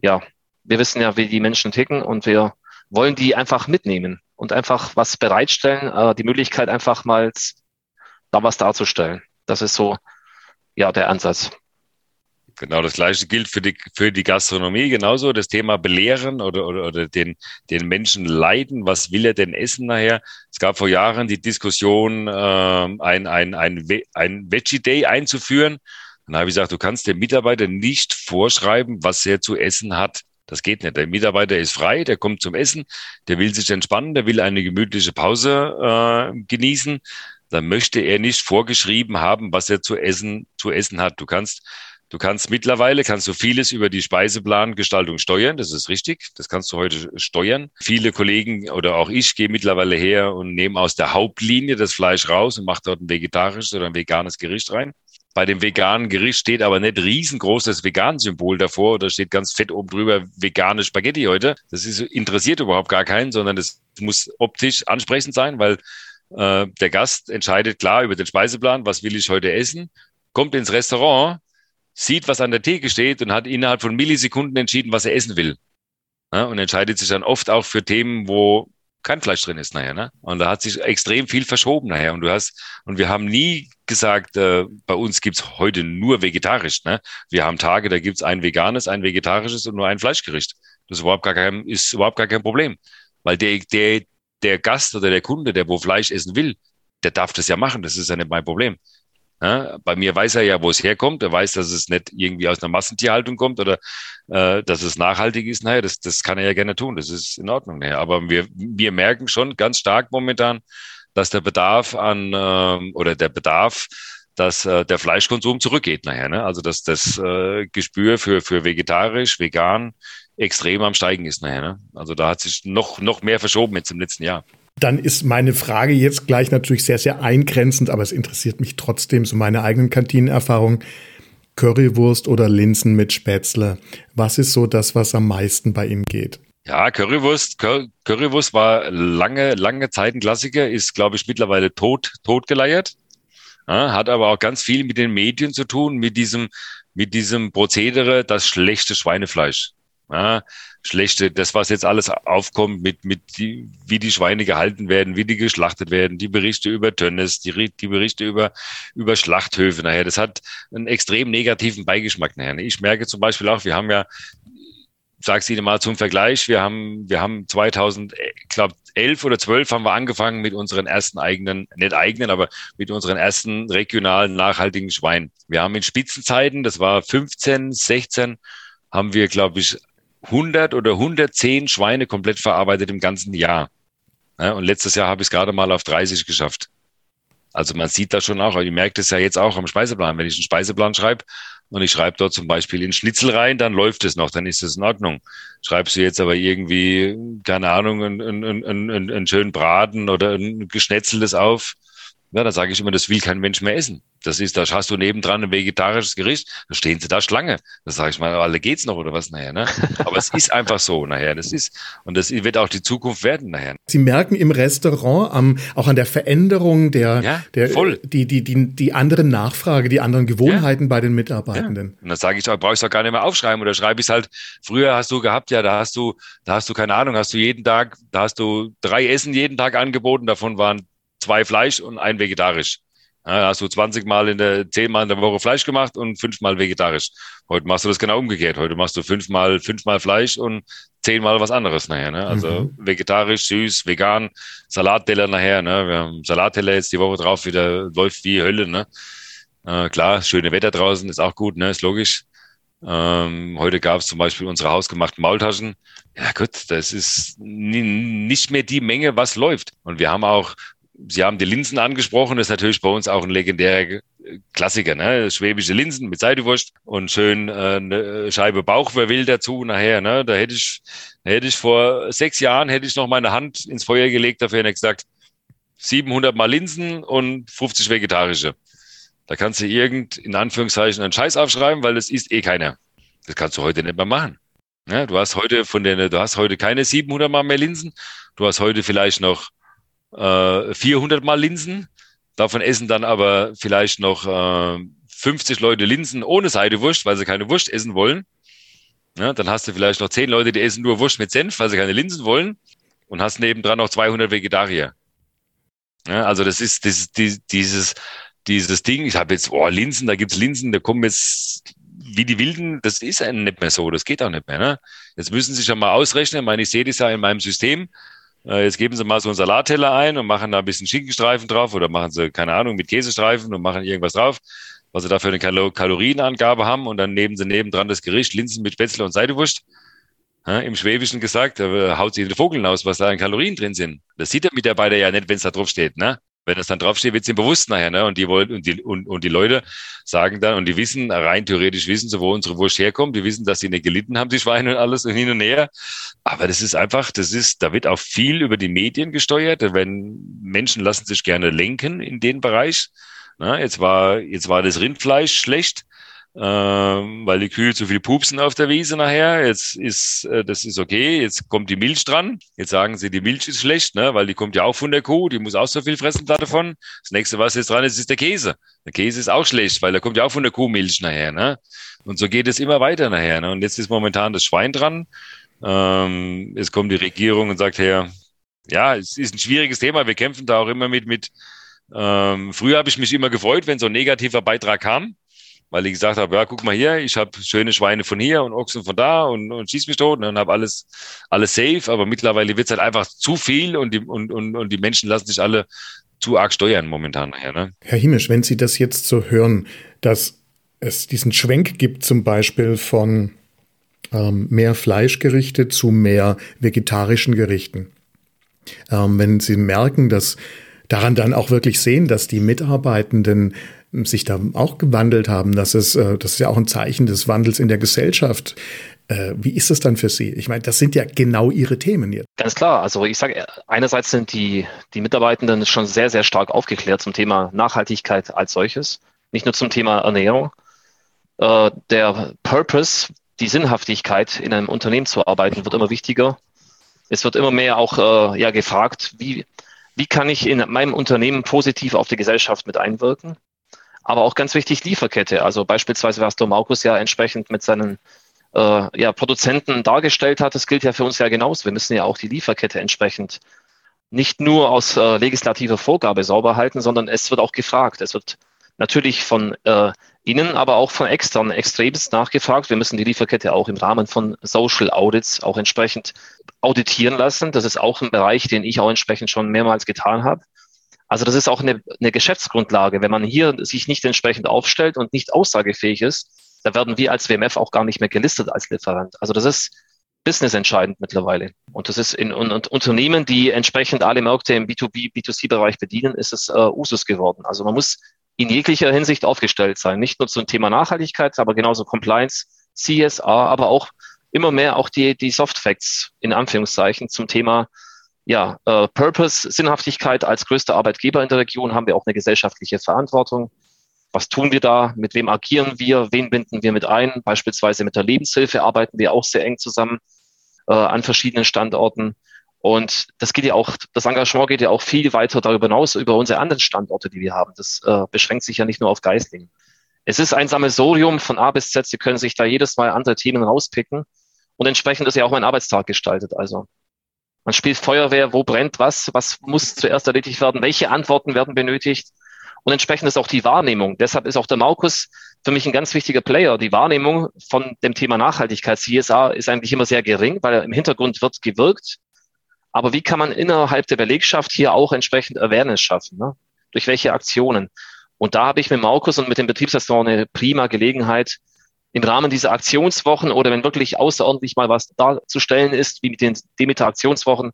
ja, wir wissen ja, wie die Menschen ticken und wir wollen die einfach mitnehmen und einfach was bereitstellen, äh, die Möglichkeit einfach mal da was darzustellen. Das ist so ja der Ansatz. Genau, das gleiche gilt für die, für die Gastronomie genauso. Das Thema Belehren oder, oder, oder den, den Menschen leiden. Was will er denn essen nachher? Es gab vor Jahren die Diskussion, äh, ein, ein, ein, ein Veggie Day einzuführen. Dann habe ich gesagt, du kannst dem Mitarbeiter nicht vorschreiben, was er zu essen hat. Das geht nicht. Der Mitarbeiter ist frei, der kommt zum Essen, der will sich entspannen, der will eine gemütliche Pause äh, genießen. Dann möchte er nicht vorgeschrieben haben, was er zu essen, zu essen hat. Du kannst, du kannst mittlerweile, kannst du vieles über die Speiseplangestaltung steuern. Das ist richtig. Das kannst du heute steuern. Viele Kollegen oder auch ich gehe mittlerweile her und nehme aus der Hauptlinie das Fleisch raus und mache dort ein vegetarisches oder ein veganes Gericht rein. Bei dem veganen Gericht steht aber nicht riesengroß das Vegan-Symbol davor oder steht ganz fett oben drüber vegane Spaghetti heute. Das ist, interessiert überhaupt gar keinen, sondern das muss optisch ansprechend sein, weil äh, der Gast entscheidet klar über den Speiseplan, was will ich heute essen, kommt ins Restaurant, sieht, was an der Theke steht und hat innerhalb von Millisekunden entschieden, was er essen will. Ja, und entscheidet sich dann oft auch für Themen, wo kein Fleisch drin ist nachher. Ne? Und da hat sich extrem viel verschoben nachher. Und du hast, und wir haben nie gesagt, äh, bei uns gibt's heute nur vegetarisch. Ne? Wir haben Tage, da gibt's ein veganes, ein vegetarisches und nur ein Fleischgericht. Das ist überhaupt gar kein, ist überhaupt gar kein Problem. Weil der, der, der Gast oder der Kunde, der wo Fleisch essen will, der darf das ja machen. Das ist ja nicht mein Problem. Ja, bei mir weiß er ja, wo es herkommt. Er weiß, dass es nicht irgendwie aus einer Massentierhaltung kommt oder äh, dass es nachhaltig ist. Naja, das, das kann er ja gerne tun. Das ist in Ordnung. Naja. Aber wir, wir merken schon ganz stark momentan, dass der Bedarf an ähm, oder der Bedarf dass äh, der Fleischkonsum zurückgeht nachher. Ne? Also dass das äh, Gespür für, für vegetarisch, vegan extrem am Steigen ist nachher. Ne? Also da hat sich noch, noch mehr verschoben jetzt im letzten Jahr. Dann ist meine Frage jetzt gleich natürlich sehr, sehr eingrenzend, aber es interessiert mich trotzdem so meine eigenen Kantinenerfahrungen. Currywurst oder Linsen mit Spätzle. Was ist so das, was am meisten bei Ihnen geht? Ja, Currywurst, Cur Currywurst war lange, lange Zeit ein Klassiker, ist, glaube ich, mittlerweile tot, tot geleiert. Ja, hat aber auch ganz viel mit den Medien zu tun, mit diesem, mit diesem Prozedere, das schlechte Schweinefleisch. Ja, schlechte, das, was jetzt alles aufkommt, mit, mit die, wie die Schweine gehalten werden, wie die geschlachtet werden, die Berichte über Tönnes, die, die Berichte über, über Schlachthöfe nachher, das hat einen extrem negativen Beigeschmack nachher. Ich merke zum Beispiel auch, wir haben ja, sag's Ihnen mal zum Vergleich, wir haben, wir haben 2000, ich glaube, elf oder zwölf haben wir angefangen mit unseren ersten eigenen, nicht eigenen, aber mit unseren ersten regionalen nachhaltigen Schweinen. Wir haben in Spitzenzeiten, das war 15, 16, haben wir, glaube ich, 100 oder 110 Schweine komplett verarbeitet im ganzen Jahr. Ja, und letztes Jahr habe ich es gerade mal auf 30 geschafft. Also man sieht das schon auch, ich merke das ja jetzt auch am Speiseplan. Wenn ich einen Speiseplan schreibe und ich schreibe dort zum Beispiel in Schnitzel rein, dann läuft es noch, dann ist es in Ordnung. Schreibst du jetzt aber irgendwie, keine Ahnung, einen, einen, einen, einen schönen Braten oder ein geschnetzeltes auf, ja, da sage ich immer, das will kein Mensch mehr essen. Das ist, da hast du nebendran ein vegetarisches Gericht, da stehen sie da Schlange. Da sage ich mal, alle geht's noch oder was nachher, ne? Aber es ist einfach so nachher. Das ist, und das wird auch die Zukunft werden nachher. Sie merken im Restaurant am, auch an der Veränderung der, ja, der, voll. Die, die, die, die andere Nachfrage, die anderen Gewohnheiten ja. bei den Mitarbeitenden. Ja. Und dann sage ich auch, brauchst du auch gar nicht mehr aufschreiben oder schreibe ich es halt, früher hast du gehabt, ja, da hast du, da hast du keine Ahnung, hast du jeden Tag, da hast du drei Essen jeden Tag angeboten, davon waren zwei Fleisch und ein vegetarisch. Ja, hast du 20 Mal in der, 10 Mal in der Woche Fleisch gemacht und fünfmal vegetarisch. Heute machst du das genau umgekehrt. Heute machst du fünfmal, fünfmal Fleisch und zehnmal was anderes nachher. Ne? Also mhm. vegetarisch, süß, vegan, Salatteller nachher. Ne? Wir haben Salatteller jetzt die Woche drauf wieder, läuft wie Hölle. Ne? Äh, klar, schöne Wetter draußen, ist auch gut, ne? ist logisch. Ähm, heute gab es zum Beispiel unsere hausgemachten Maultaschen. Ja gut, das ist nicht mehr die Menge, was läuft. Und wir haben auch Sie haben die Linsen angesprochen, das ist natürlich bei uns auch ein legendärer Klassiker, ne? Schwäbische Linsen mit Seidewurst und schön äh, eine Scheibe Bauchverwill dazu nachher. Ne? Da hätte ich, hätte ich vor sechs Jahren hätte ich noch meine Hand ins Feuer gelegt dafür und gesagt, 700 mal Linsen und 50 vegetarische. Da kannst du irgend, in Anführungszeichen, einen Scheiß aufschreiben, weil das ist eh keiner. Das kannst du heute nicht mehr machen. Ja, du hast heute von den, du hast heute keine 700 mal mehr Linsen. Du hast heute vielleicht noch äh, 400 Mal Linsen. Davon essen dann aber vielleicht noch äh, 50 Leute Linsen ohne Seidewurst, weil sie keine Wurst essen wollen. Ja, dann hast du vielleicht noch 10 Leute, die essen nur Wurst mit Senf, weil sie keine Linsen wollen. Und hast nebendran noch 200 Vegetarier. Ja, also das ist das, die, dieses, dieses Ding. Ich habe jetzt, oh, Linsen, da gibt's Linsen, da kommen jetzt wie die Wilden, das ist nicht mehr so, das geht auch nicht mehr. Ne? Jetzt müssen Sie schon mal ausrechnen, ich meine, ich sehe das ja in meinem System, äh, jetzt geben Sie mal so einen Salatteller ein und machen da ein bisschen Schinkenstreifen drauf oder machen Sie, keine Ahnung, mit Käsestreifen und machen irgendwas drauf, was Sie dafür eine Kalo Kalorienangabe haben und dann nehmen Sie nebendran das Gericht Linsen mit Spätzle und Seidewurst. Ja, Im Schwäbischen gesagt, da haut sich der Vogel aus, was da an Kalorien drin sind. Das sieht der Mitarbeiter ja nicht, wenn es da drauf steht. Ne? Wenn es dann draufsteht, wird es ihm bewusst nachher, ne? Und die wollen, und die, und, und die Leute sagen dann, und die wissen, rein theoretisch wissen sie, wo unsere Wurst herkommt. Die wissen, dass sie nicht gelitten haben, die Schweine und alles und hin und her. Aber das ist einfach, das ist, da wird auch viel über die Medien gesteuert. Wenn Menschen lassen sich gerne lenken in den Bereich. Na, jetzt war, jetzt war das Rindfleisch schlecht ähm, weil die Kühe zu viel pupsen auf der Wiese nachher. Jetzt ist, äh, das ist okay, jetzt kommt die Milch dran. Jetzt sagen sie, die Milch ist schlecht, ne? weil die kommt ja auch von der Kuh, die muss auch so viel fressen davon. Das nächste, was jetzt dran ist, ist der Käse. Der Käse ist auch schlecht, weil der kommt ja auch von der Kuhmilch nachher. Ne? Und so geht es immer weiter nachher. Ne? Und jetzt ist momentan das Schwein dran. Ähm, jetzt kommt die Regierung und sagt, her, ja, es ist ein schwieriges Thema. Wir kämpfen da auch immer mit, mit ähm, früher habe ich mich immer gefreut, wenn so ein negativer Beitrag kam weil ich gesagt habe, ja, guck mal hier, ich habe schöne Schweine von hier und Ochsen von da und, und schieß mich tot und habe alles, alles safe, aber mittlerweile wird es halt einfach zu viel und die, und, und, und die Menschen lassen sich alle zu arg steuern momentan nachher. Ne? Herr Himisch, wenn Sie das jetzt so hören, dass es diesen Schwenk gibt zum Beispiel von ähm, mehr Fleischgerichte zu mehr vegetarischen Gerichten. Ähm, wenn Sie merken, dass daran dann auch wirklich sehen, dass die Mitarbeitenden sich da auch gewandelt haben. Das ist, äh, das ist ja auch ein Zeichen des Wandels in der Gesellschaft. Äh, wie ist das dann für Sie? Ich meine, das sind ja genau Ihre Themen jetzt. Ganz klar. Also ich sage, einerseits sind die, die Mitarbeitenden schon sehr, sehr stark aufgeklärt zum Thema Nachhaltigkeit als solches, nicht nur zum Thema Ernährung. Äh, der Purpose, die Sinnhaftigkeit in einem Unternehmen zu arbeiten, wird immer wichtiger. Es wird immer mehr auch ja, gefragt, wie, wie kann ich in meinem Unternehmen positiv auf die Gesellschaft mit einwirken? Aber auch ganz wichtig Lieferkette. Also beispielsweise, was der Markus ja entsprechend mit seinen äh, ja, Produzenten dargestellt hat, das gilt ja für uns ja genauso. Wir müssen ja auch die Lieferkette entsprechend nicht nur aus äh, legislativer Vorgabe sauber halten, sondern es wird auch gefragt. Es wird natürlich von äh, innen, aber auch von extern extremst nachgefragt. Wir müssen die Lieferkette auch im Rahmen von Social Audits auch entsprechend auditieren lassen. Das ist auch ein Bereich, den ich auch entsprechend schon mehrmals getan habe. Also das ist auch eine, eine Geschäftsgrundlage. Wenn man hier sich nicht entsprechend aufstellt und nicht aussagefähig ist, da werden wir als WMF auch gar nicht mehr gelistet als Lieferant. Also das ist business entscheidend mittlerweile. Und das ist in, in, in Unternehmen, die entsprechend alle Märkte im B2B, B2C-Bereich bedienen, ist es äh, Usus geworden. Also man muss in jeglicher Hinsicht aufgestellt sein. Nicht nur zum Thema Nachhaltigkeit, aber genauso Compliance, CSR, aber auch immer mehr auch die, die Soft Facts in Anführungszeichen zum Thema ja, äh, Purpose, Sinnhaftigkeit als größter Arbeitgeber in der Region haben wir auch eine gesellschaftliche Verantwortung. Was tun wir da? Mit wem agieren wir? Wen binden wir mit ein? Beispielsweise mit der Lebenshilfe arbeiten wir auch sehr eng zusammen äh, an verschiedenen Standorten. Und das geht ja auch, das Engagement geht ja auch viel weiter darüber hinaus, über unsere anderen Standorte, die wir haben. Das äh, beschränkt sich ja nicht nur auf Geislingen. Es ist ein Sammelsorium von A bis Z. Sie können sich da jedes Mal andere Themen rauspicken. Und entsprechend ist ja auch mein Arbeitstag gestaltet. Also man spielt Feuerwehr, wo brennt was, was muss zuerst erledigt werden, welche Antworten werden benötigt. Und entsprechend ist auch die Wahrnehmung. Deshalb ist auch der Markus für mich ein ganz wichtiger Player. Die Wahrnehmung von dem Thema Nachhaltigkeit, CSA, ist eigentlich immer sehr gering, weil im Hintergrund wird gewirkt. Aber wie kann man innerhalb der Belegschaft hier auch entsprechend Awareness schaffen? Ne? Durch welche Aktionen? Und da habe ich mit Markus und mit dem Betriebsrestaurant eine prima Gelegenheit, im Rahmen dieser Aktionswochen oder wenn wirklich außerordentlich mal was darzustellen ist, wie mit den Demeter Aktionswochen,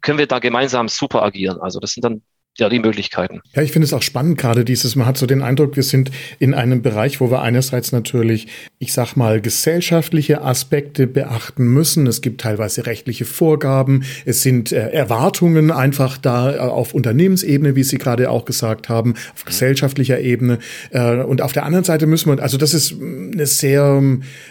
können wir da gemeinsam super agieren. Also das sind dann ja, die Möglichkeiten. Ja, ich finde es auch spannend, gerade dieses, man hat so den Eindruck, wir sind in einem Bereich, wo wir einerseits natürlich, ich sag mal, gesellschaftliche Aspekte beachten müssen. Es gibt teilweise rechtliche Vorgaben, es sind äh, Erwartungen einfach da äh, auf Unternehmensebene, wie Sie gerade auch gesagt haben, auf gesellschaftlicher Ebene. Äh, und auf der anderen Seite müssen wir, also das ist eine sehr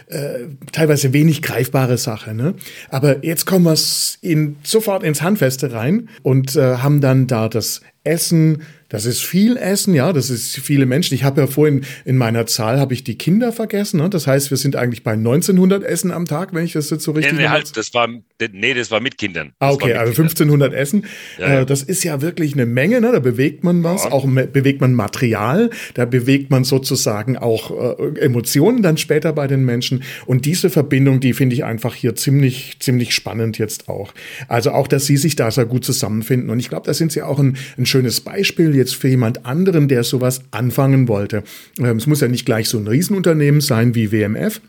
äh, teilweise wenig greifbare Sache. Ne? Aber jetzt kommen wir in, sofort ins Handfeste rein und äh, haben dann da das Essen, das ist viel Essen, ja, das ist viele Menschen. Ich habe ja vorhin in meiner Zahl habe ich die Kinder vergessen. Ne? Das heißt, wir sind eigentlich bei 1900 Essen am Tag, wenn ich das jetzt so richtig. Nee, nee, halt, das war, nee, das war mit Kindern. Ah, okay, also 1500 Essen. Ja, ja. Äh, das ist ja wirklich eine Menge. Ne? Da bewegt man was, ja. auch bewegt man Material, da bewegt man sozusagen auch äh, Emotionen dann später bei den Menschen. Und diese Verbindung, die finde ich einfach hier ziemlich, ziemlich spannend jetzt auch. Also auch, dass sie sich da sehr gut zusammenfinden. Und ich glaube, da sind sie auch ein, ein schönes Beispiel jetzt für jemand anderen, der sowas anfangen wollte. Ähm, es muss ja nicht gleich so ein Riesenunternehmen sein wie WMF.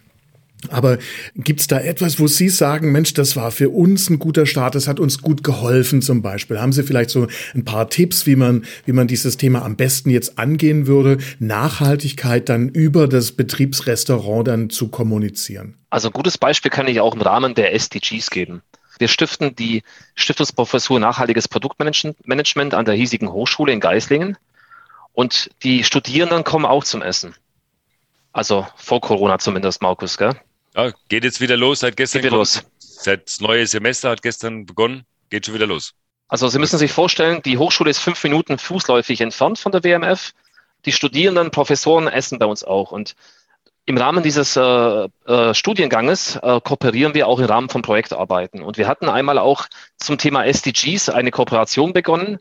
Aber gibt's da etwas, wo Sie sagen, Mensch, das war für uns ein guter Start, das hat uns gut geholfen zum Beispiel? Haben Sie vielleicht so ein paar Tipps, wie man, wie man dieses Thema am besten jetzt angehen würde, Nachhaltigkeit dann über das Betriebsrestaurant dann zu kommunizieren? Also ein gutes Beispiel kann ich auch im Rahmen der SDGs geben. Wir stiften die Stiftungsprofessur Nachhaltiges Produktmanagement an der hiesigen Hochschule in Geislingen. Und die Studierenden kommen auch zum Essen. Also vor Corona zumindest, Markus, gell? Ja, geht jetzt wieder los seit gestern. Geht wieder los. Seit das neue Semester hat gestern begonnen, geht schon wieder los. Also Sie müssen sich vorstellen, die Hochschule ist fünf Minuten fußläufig entfernt von der WMF. Die Studierenden, Professoren essen bei uns auch. Und im Rahmen dieses äh, äh, Studienganges äh, kooperieren wir auch im Rahmen von Projektarbeiten. Und wir hatten einmal auch zum Thema SDGs eine Kooperation begonnen.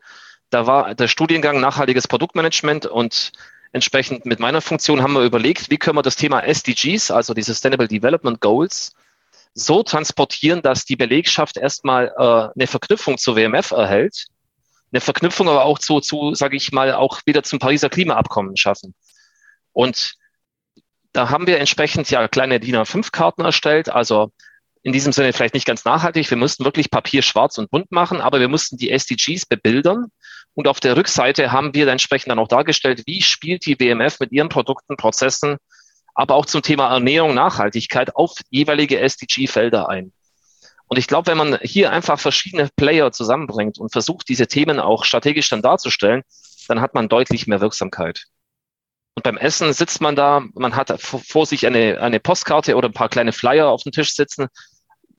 Da war der Studiengang Nachhaltiges Produktmanagement und entsprechend mit meiner Funktion haben wir überlegt, wie können wir das Thema SDGs, also die Sustainable Development Goals, so transportieren, dass die Belegschaft erstmal äh, eine Verknüpfung zur WMF erhält, eine Verknüpfung aber auch zu, zu sage ich mal, auch wieder zum Pariser Klimaabkommen schaffen. Und da haben wir entsprechend ja kleine DIN A5-Karten erstellt, also in diesem Sinne vielleicht nicht ganz nachhaltig. Wir mussten wirklich Papier schwarz und bunt machen, aber wir mussten die SDGs bebildern Und auf der Rückseite haben wir entsprechend dann auch dargestellt, wie spielt die WMF mit ihren Produkten, Prozessen, aber auch zum Thema Ernährung, Nachhaltigkeit auf jeweilige SDG-Felder ein. Und ich glaube, wenn man hier einfach verschiedene Player zusammenbringt und versucht, diese Themen auch strategisch dann darzustellen, dann hat man deutlich mehr Wirksamkeit. Und beim Essen sitzt man da, man hat vor sich eine, eine Postkarte oder ein paar kleine Flyer auf dem Tisch sitzen.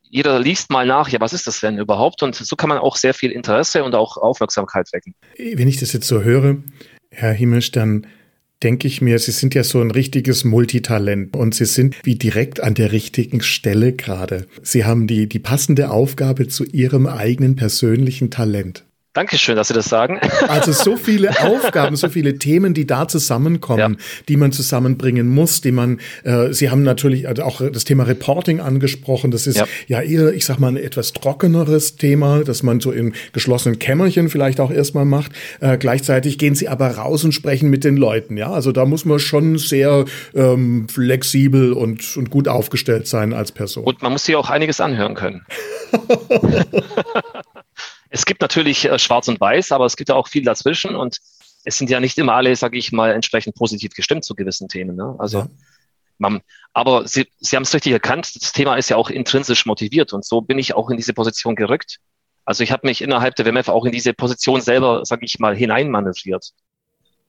Jeder liest mal nach, ja, was ist das denn überhaupt? Und so kann man auch sehr viel Interesse und auch Aufmerksamkeit wecken. Wenn ich das jetzt so höre, Herr Himmisch, dann denke ich mir, Sie sind ja so ein richtiges Multitalent und Sie sind wie direkt an der richtigen Stelle gerade. Sie haben die, die passende Aufgabe zu Ihrem eigenen persönlichen Talent. Dankeschön, dass Sie das sagen. Also so viele Aufgaben, so viele Themen, die da zusammenkommen, ja. die man zusammenbringen muss, die man, äh, Sie haben natürlich also auch das Thema Reporting angesprochen. Das ist ja. ja eher, ich sag mal, ein etwas trockeneres Thema, das man so in geschlossenen Kämmerchen vielleicht auch erstmal macht. Äh, gleichzeitig gehen Sie aber raus und sprechen mit den Leuten. Ja, also da muss man schon sehr ähm, flexibel und, und gut aufgestellt sein als Person. Und man muss sich auch einiges anhören können. Es gibt natürlich äh, Schwarz und Weiß, aber es gibt ja auch viel dazwischen und es sind ja nicht immer alle, sage ich mal, entsprechend positiv gestimmt zu gewissen Themen. Ne? Also, ja. man, aber Sie, Sie haben es richtig erkannt, das Thema ist ja auch intrinsisch motiviert und so bin ich auch in diese Position gerückt. Also ich habe mich innerhalb der WMF auch in diese Position selber, sage ich mal, hineinmanövriert.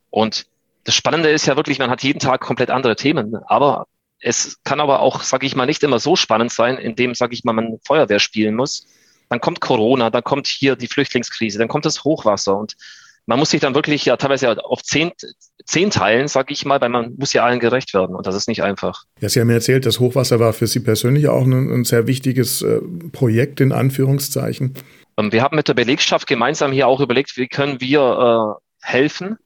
Und das Spannende ist ja wirklich, man hat jeden Tag komplett andere Themen, aber es kann aber auch, sage ich mal, nicht immer so spannend sein, indem, sage ich mal, man Feuerwehr spielen muss, dann kommt Corona, dann kommt hier die Flüchtlingskrise, dann kommt das Hochwasser und man muss sich dann wirklich ja teilweise auf zehn, zehn teilen, sage ich mal, weil man muss ja allen gerecht werden und das ist nicht einfach. Ja, Sie haben mir erzählt, das Hochwasser war für Sie persönlich auch ein, ein sehr wichtiges äh, Projekt in Anführungszeichen. Ähm, wir haben mit der Belegschaft gemeinsam hier auch überlegt, wie können wir äh, helfen.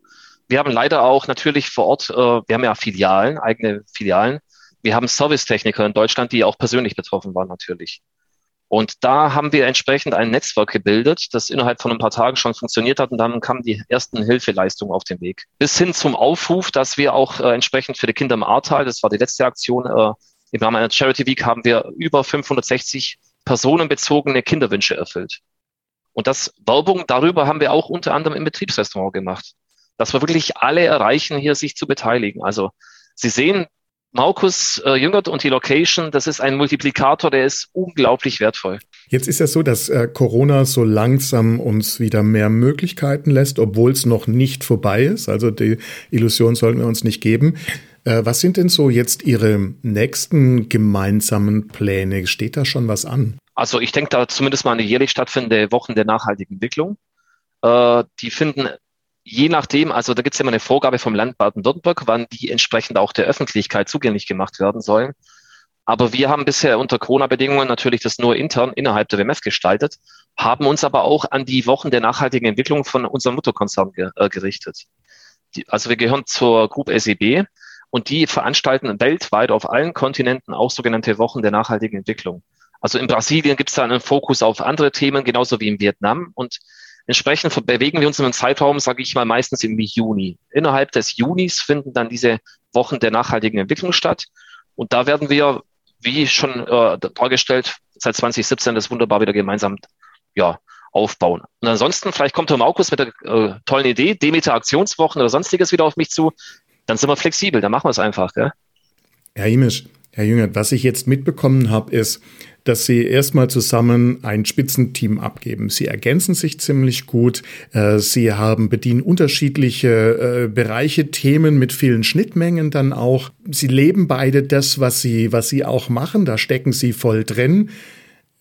Wir haben leider auch natürlich vor Ort, äh, wir haben ja Filialen, eigene Filialen. Wir haben Servicetechniker in Deutschland, die auch persönlich betroffen waren natürlich. Und da haben wir entsprechend ein Netzwerk gebildet, das innerhalb von ein paar Tagen schon funktioniert hat und dann kamen die ersten Hilfeleistungen auf den Weg. Bis hin zum Aufruf, dass wir auch äh, entsprechend für die Kinder im Ahrtal, das war die letzte Aktion, äh, im Rahmen einer Charity Week haben wir über 560 personenbezogene Kinderwünsche erfüllt. Und das Werbung darüber haben wir auch unter anderem im Betriebsrestaurant gemacht, dass wir wirklich alle erreichen, hier sich zu beteiligen. Also Sie sehen, Markus äh, Jüngert und die Location, das ist ein Multiplikator, der ist unglaublich wertvoll. Jetzt ist ja so, dass äh, Corona so langsam uns wieder mehr Möglichkeiten lässt, obwohl es noch nicht vorbei ist. Also die Illusion sollten wir uns nicht geben. Äh, was sind denn so jetzt Ihre nächsten gemeinsamen Pläne? Steht da schon was an? Also ich denke da zumindest mal die jährlich stattfindende Wochen der nachhaltigen Entwicklung. Äh, die finden je nachdem, also da gibt es immer eine Vorgabe vom Land Baden-Württemberg, wann die entsprechend auch der Öffentlichkeit zugänglich gemacht werden sollen. Aber wir haben bisher unter Corona-Bedingungen natürlich das nur intern innerhalb der WMF gestaltet, haben uns aber auch an die Wochen der nachhaltigen Entwicklung von unserem Mutterkonzern ge äh, gerichtet. Die, also wir gehören zur Group SEB und die veranstalten weltweit auf allen Kontinenten auch sogenannte Wochen der nachhaltigen Entwicklung. Also in Brasilien gibt es da einen Fokus auf andere Themen, genauso wie in Vietnam. Und Entsprechend bewegen wir uns in einem Zeitraum, sage ich mal, meistens im Juni. Innerhalb des Junis finden dann diese Wochen der nachhaltigen Entwicklung statt. Und da werden wir, wie schon äh, dargestellt, seit 2017 das wunderbar wieder gemeinsam ja, aufbauen. Und ansonsten, vielleicht kommt Herr Markus mit der äh, tollen Idee, Demeter Aktionswochen oder sonstiges wieder auf mich zu. Dann sind wir flexibel, dann machen wir es einfach. Gell? Herr Imisch, Herr Jüngert, was ich jetzt mitbekommen habe, ist, dass sie erstmal zusammen ein Spitzenteam abgeben. Sie ergänzen sich ziemlich gut. Äh, sie haben bedienen unterschiedliche äh, Bereiche, Themen mit vielen Schnittmengen dann auch. Sie leben beide das, was sie, was sie auch machen. Da stecken sie voll drin.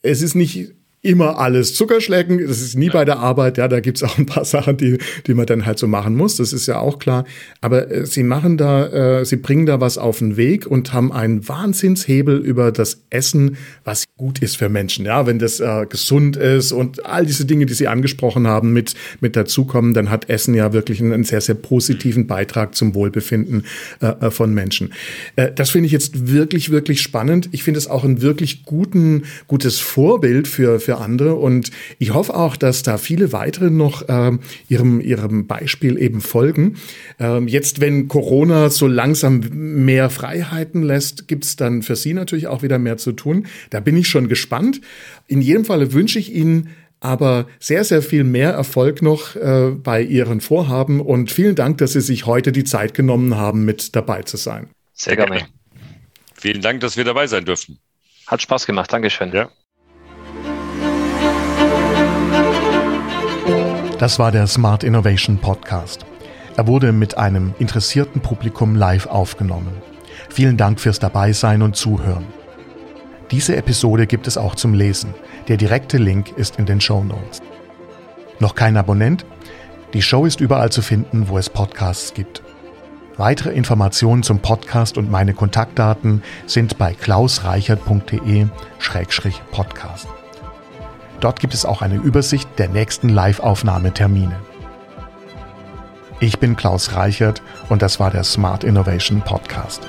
Es ist nicht immer alles Zuckerschlecken. Das ist nie bei der Arbeit. Ja, da gibt's auch ein paar Sachen, die, die man dann halt so machen muss. Das ist ja auch klar. Aber äh, sie machen da, äh, sie bringen da was auf den Weg und haben einen Wahnsinnshebel über das Essen, was gut ist für Menschen. Ja, wenn das äh, gesund ist und all diese Dinge, die Sie angesprochen haben, mit, mit dazukommen, dann hat Essen ja wirklich einen, einen sehr, sehr positiven Beitrag zum Wohlbefinden äh, äh von Menschen. Äh, das finde ich jetzt wirklich, wirklich spannend. Ich finde es auch ein wirklich guten, gutes Vorbild für, für andere. Und ich hoffe auch, dass da viele weitere noch ähm, ihrem, ihrem Beispiel eben folgen. Ähm, jetzt, wenn Corona so langsam mehr Freiheiten lässt, gibt es dann für Sie natürlich auch wieder mehr zu tun. Da bin ich schon gespannt. In jedem Falle wünsche ich Ihnen aber sehr, sehr viel mehr Erfolg noch äh, bei Ihren Vorhaben und vielen Dank, dass Sie sich heute die Zeit genommen haben, mit dabei zu sein. Sehr gerne. Vielen Dank, dass wir dabei sein dürften. Hat Spaß gemacht. Dankeschön. Ja. Das war der Smart Innovation Podcast. Er wurde mit einem interessierten Publikum live aufgenommen. Vielen Dank fürs Dabeisein und Zuhören. Diese Episode gibt es auch zum Lesen. Der direkte Link ist in den Show Notes. Noch kein Abonnent? Die Show ist überall zu finden, wo es Podcasts gibt. Weitere Informationen zum Podcast und meine Kontaktdaten sind bei klausreichert.de-podcast. Dort gibt es auch eine Übersicht der nächsten Live-Aufnahmetermine. Ich bin Klaus Reichert und das war der Smart Innovation Podcast.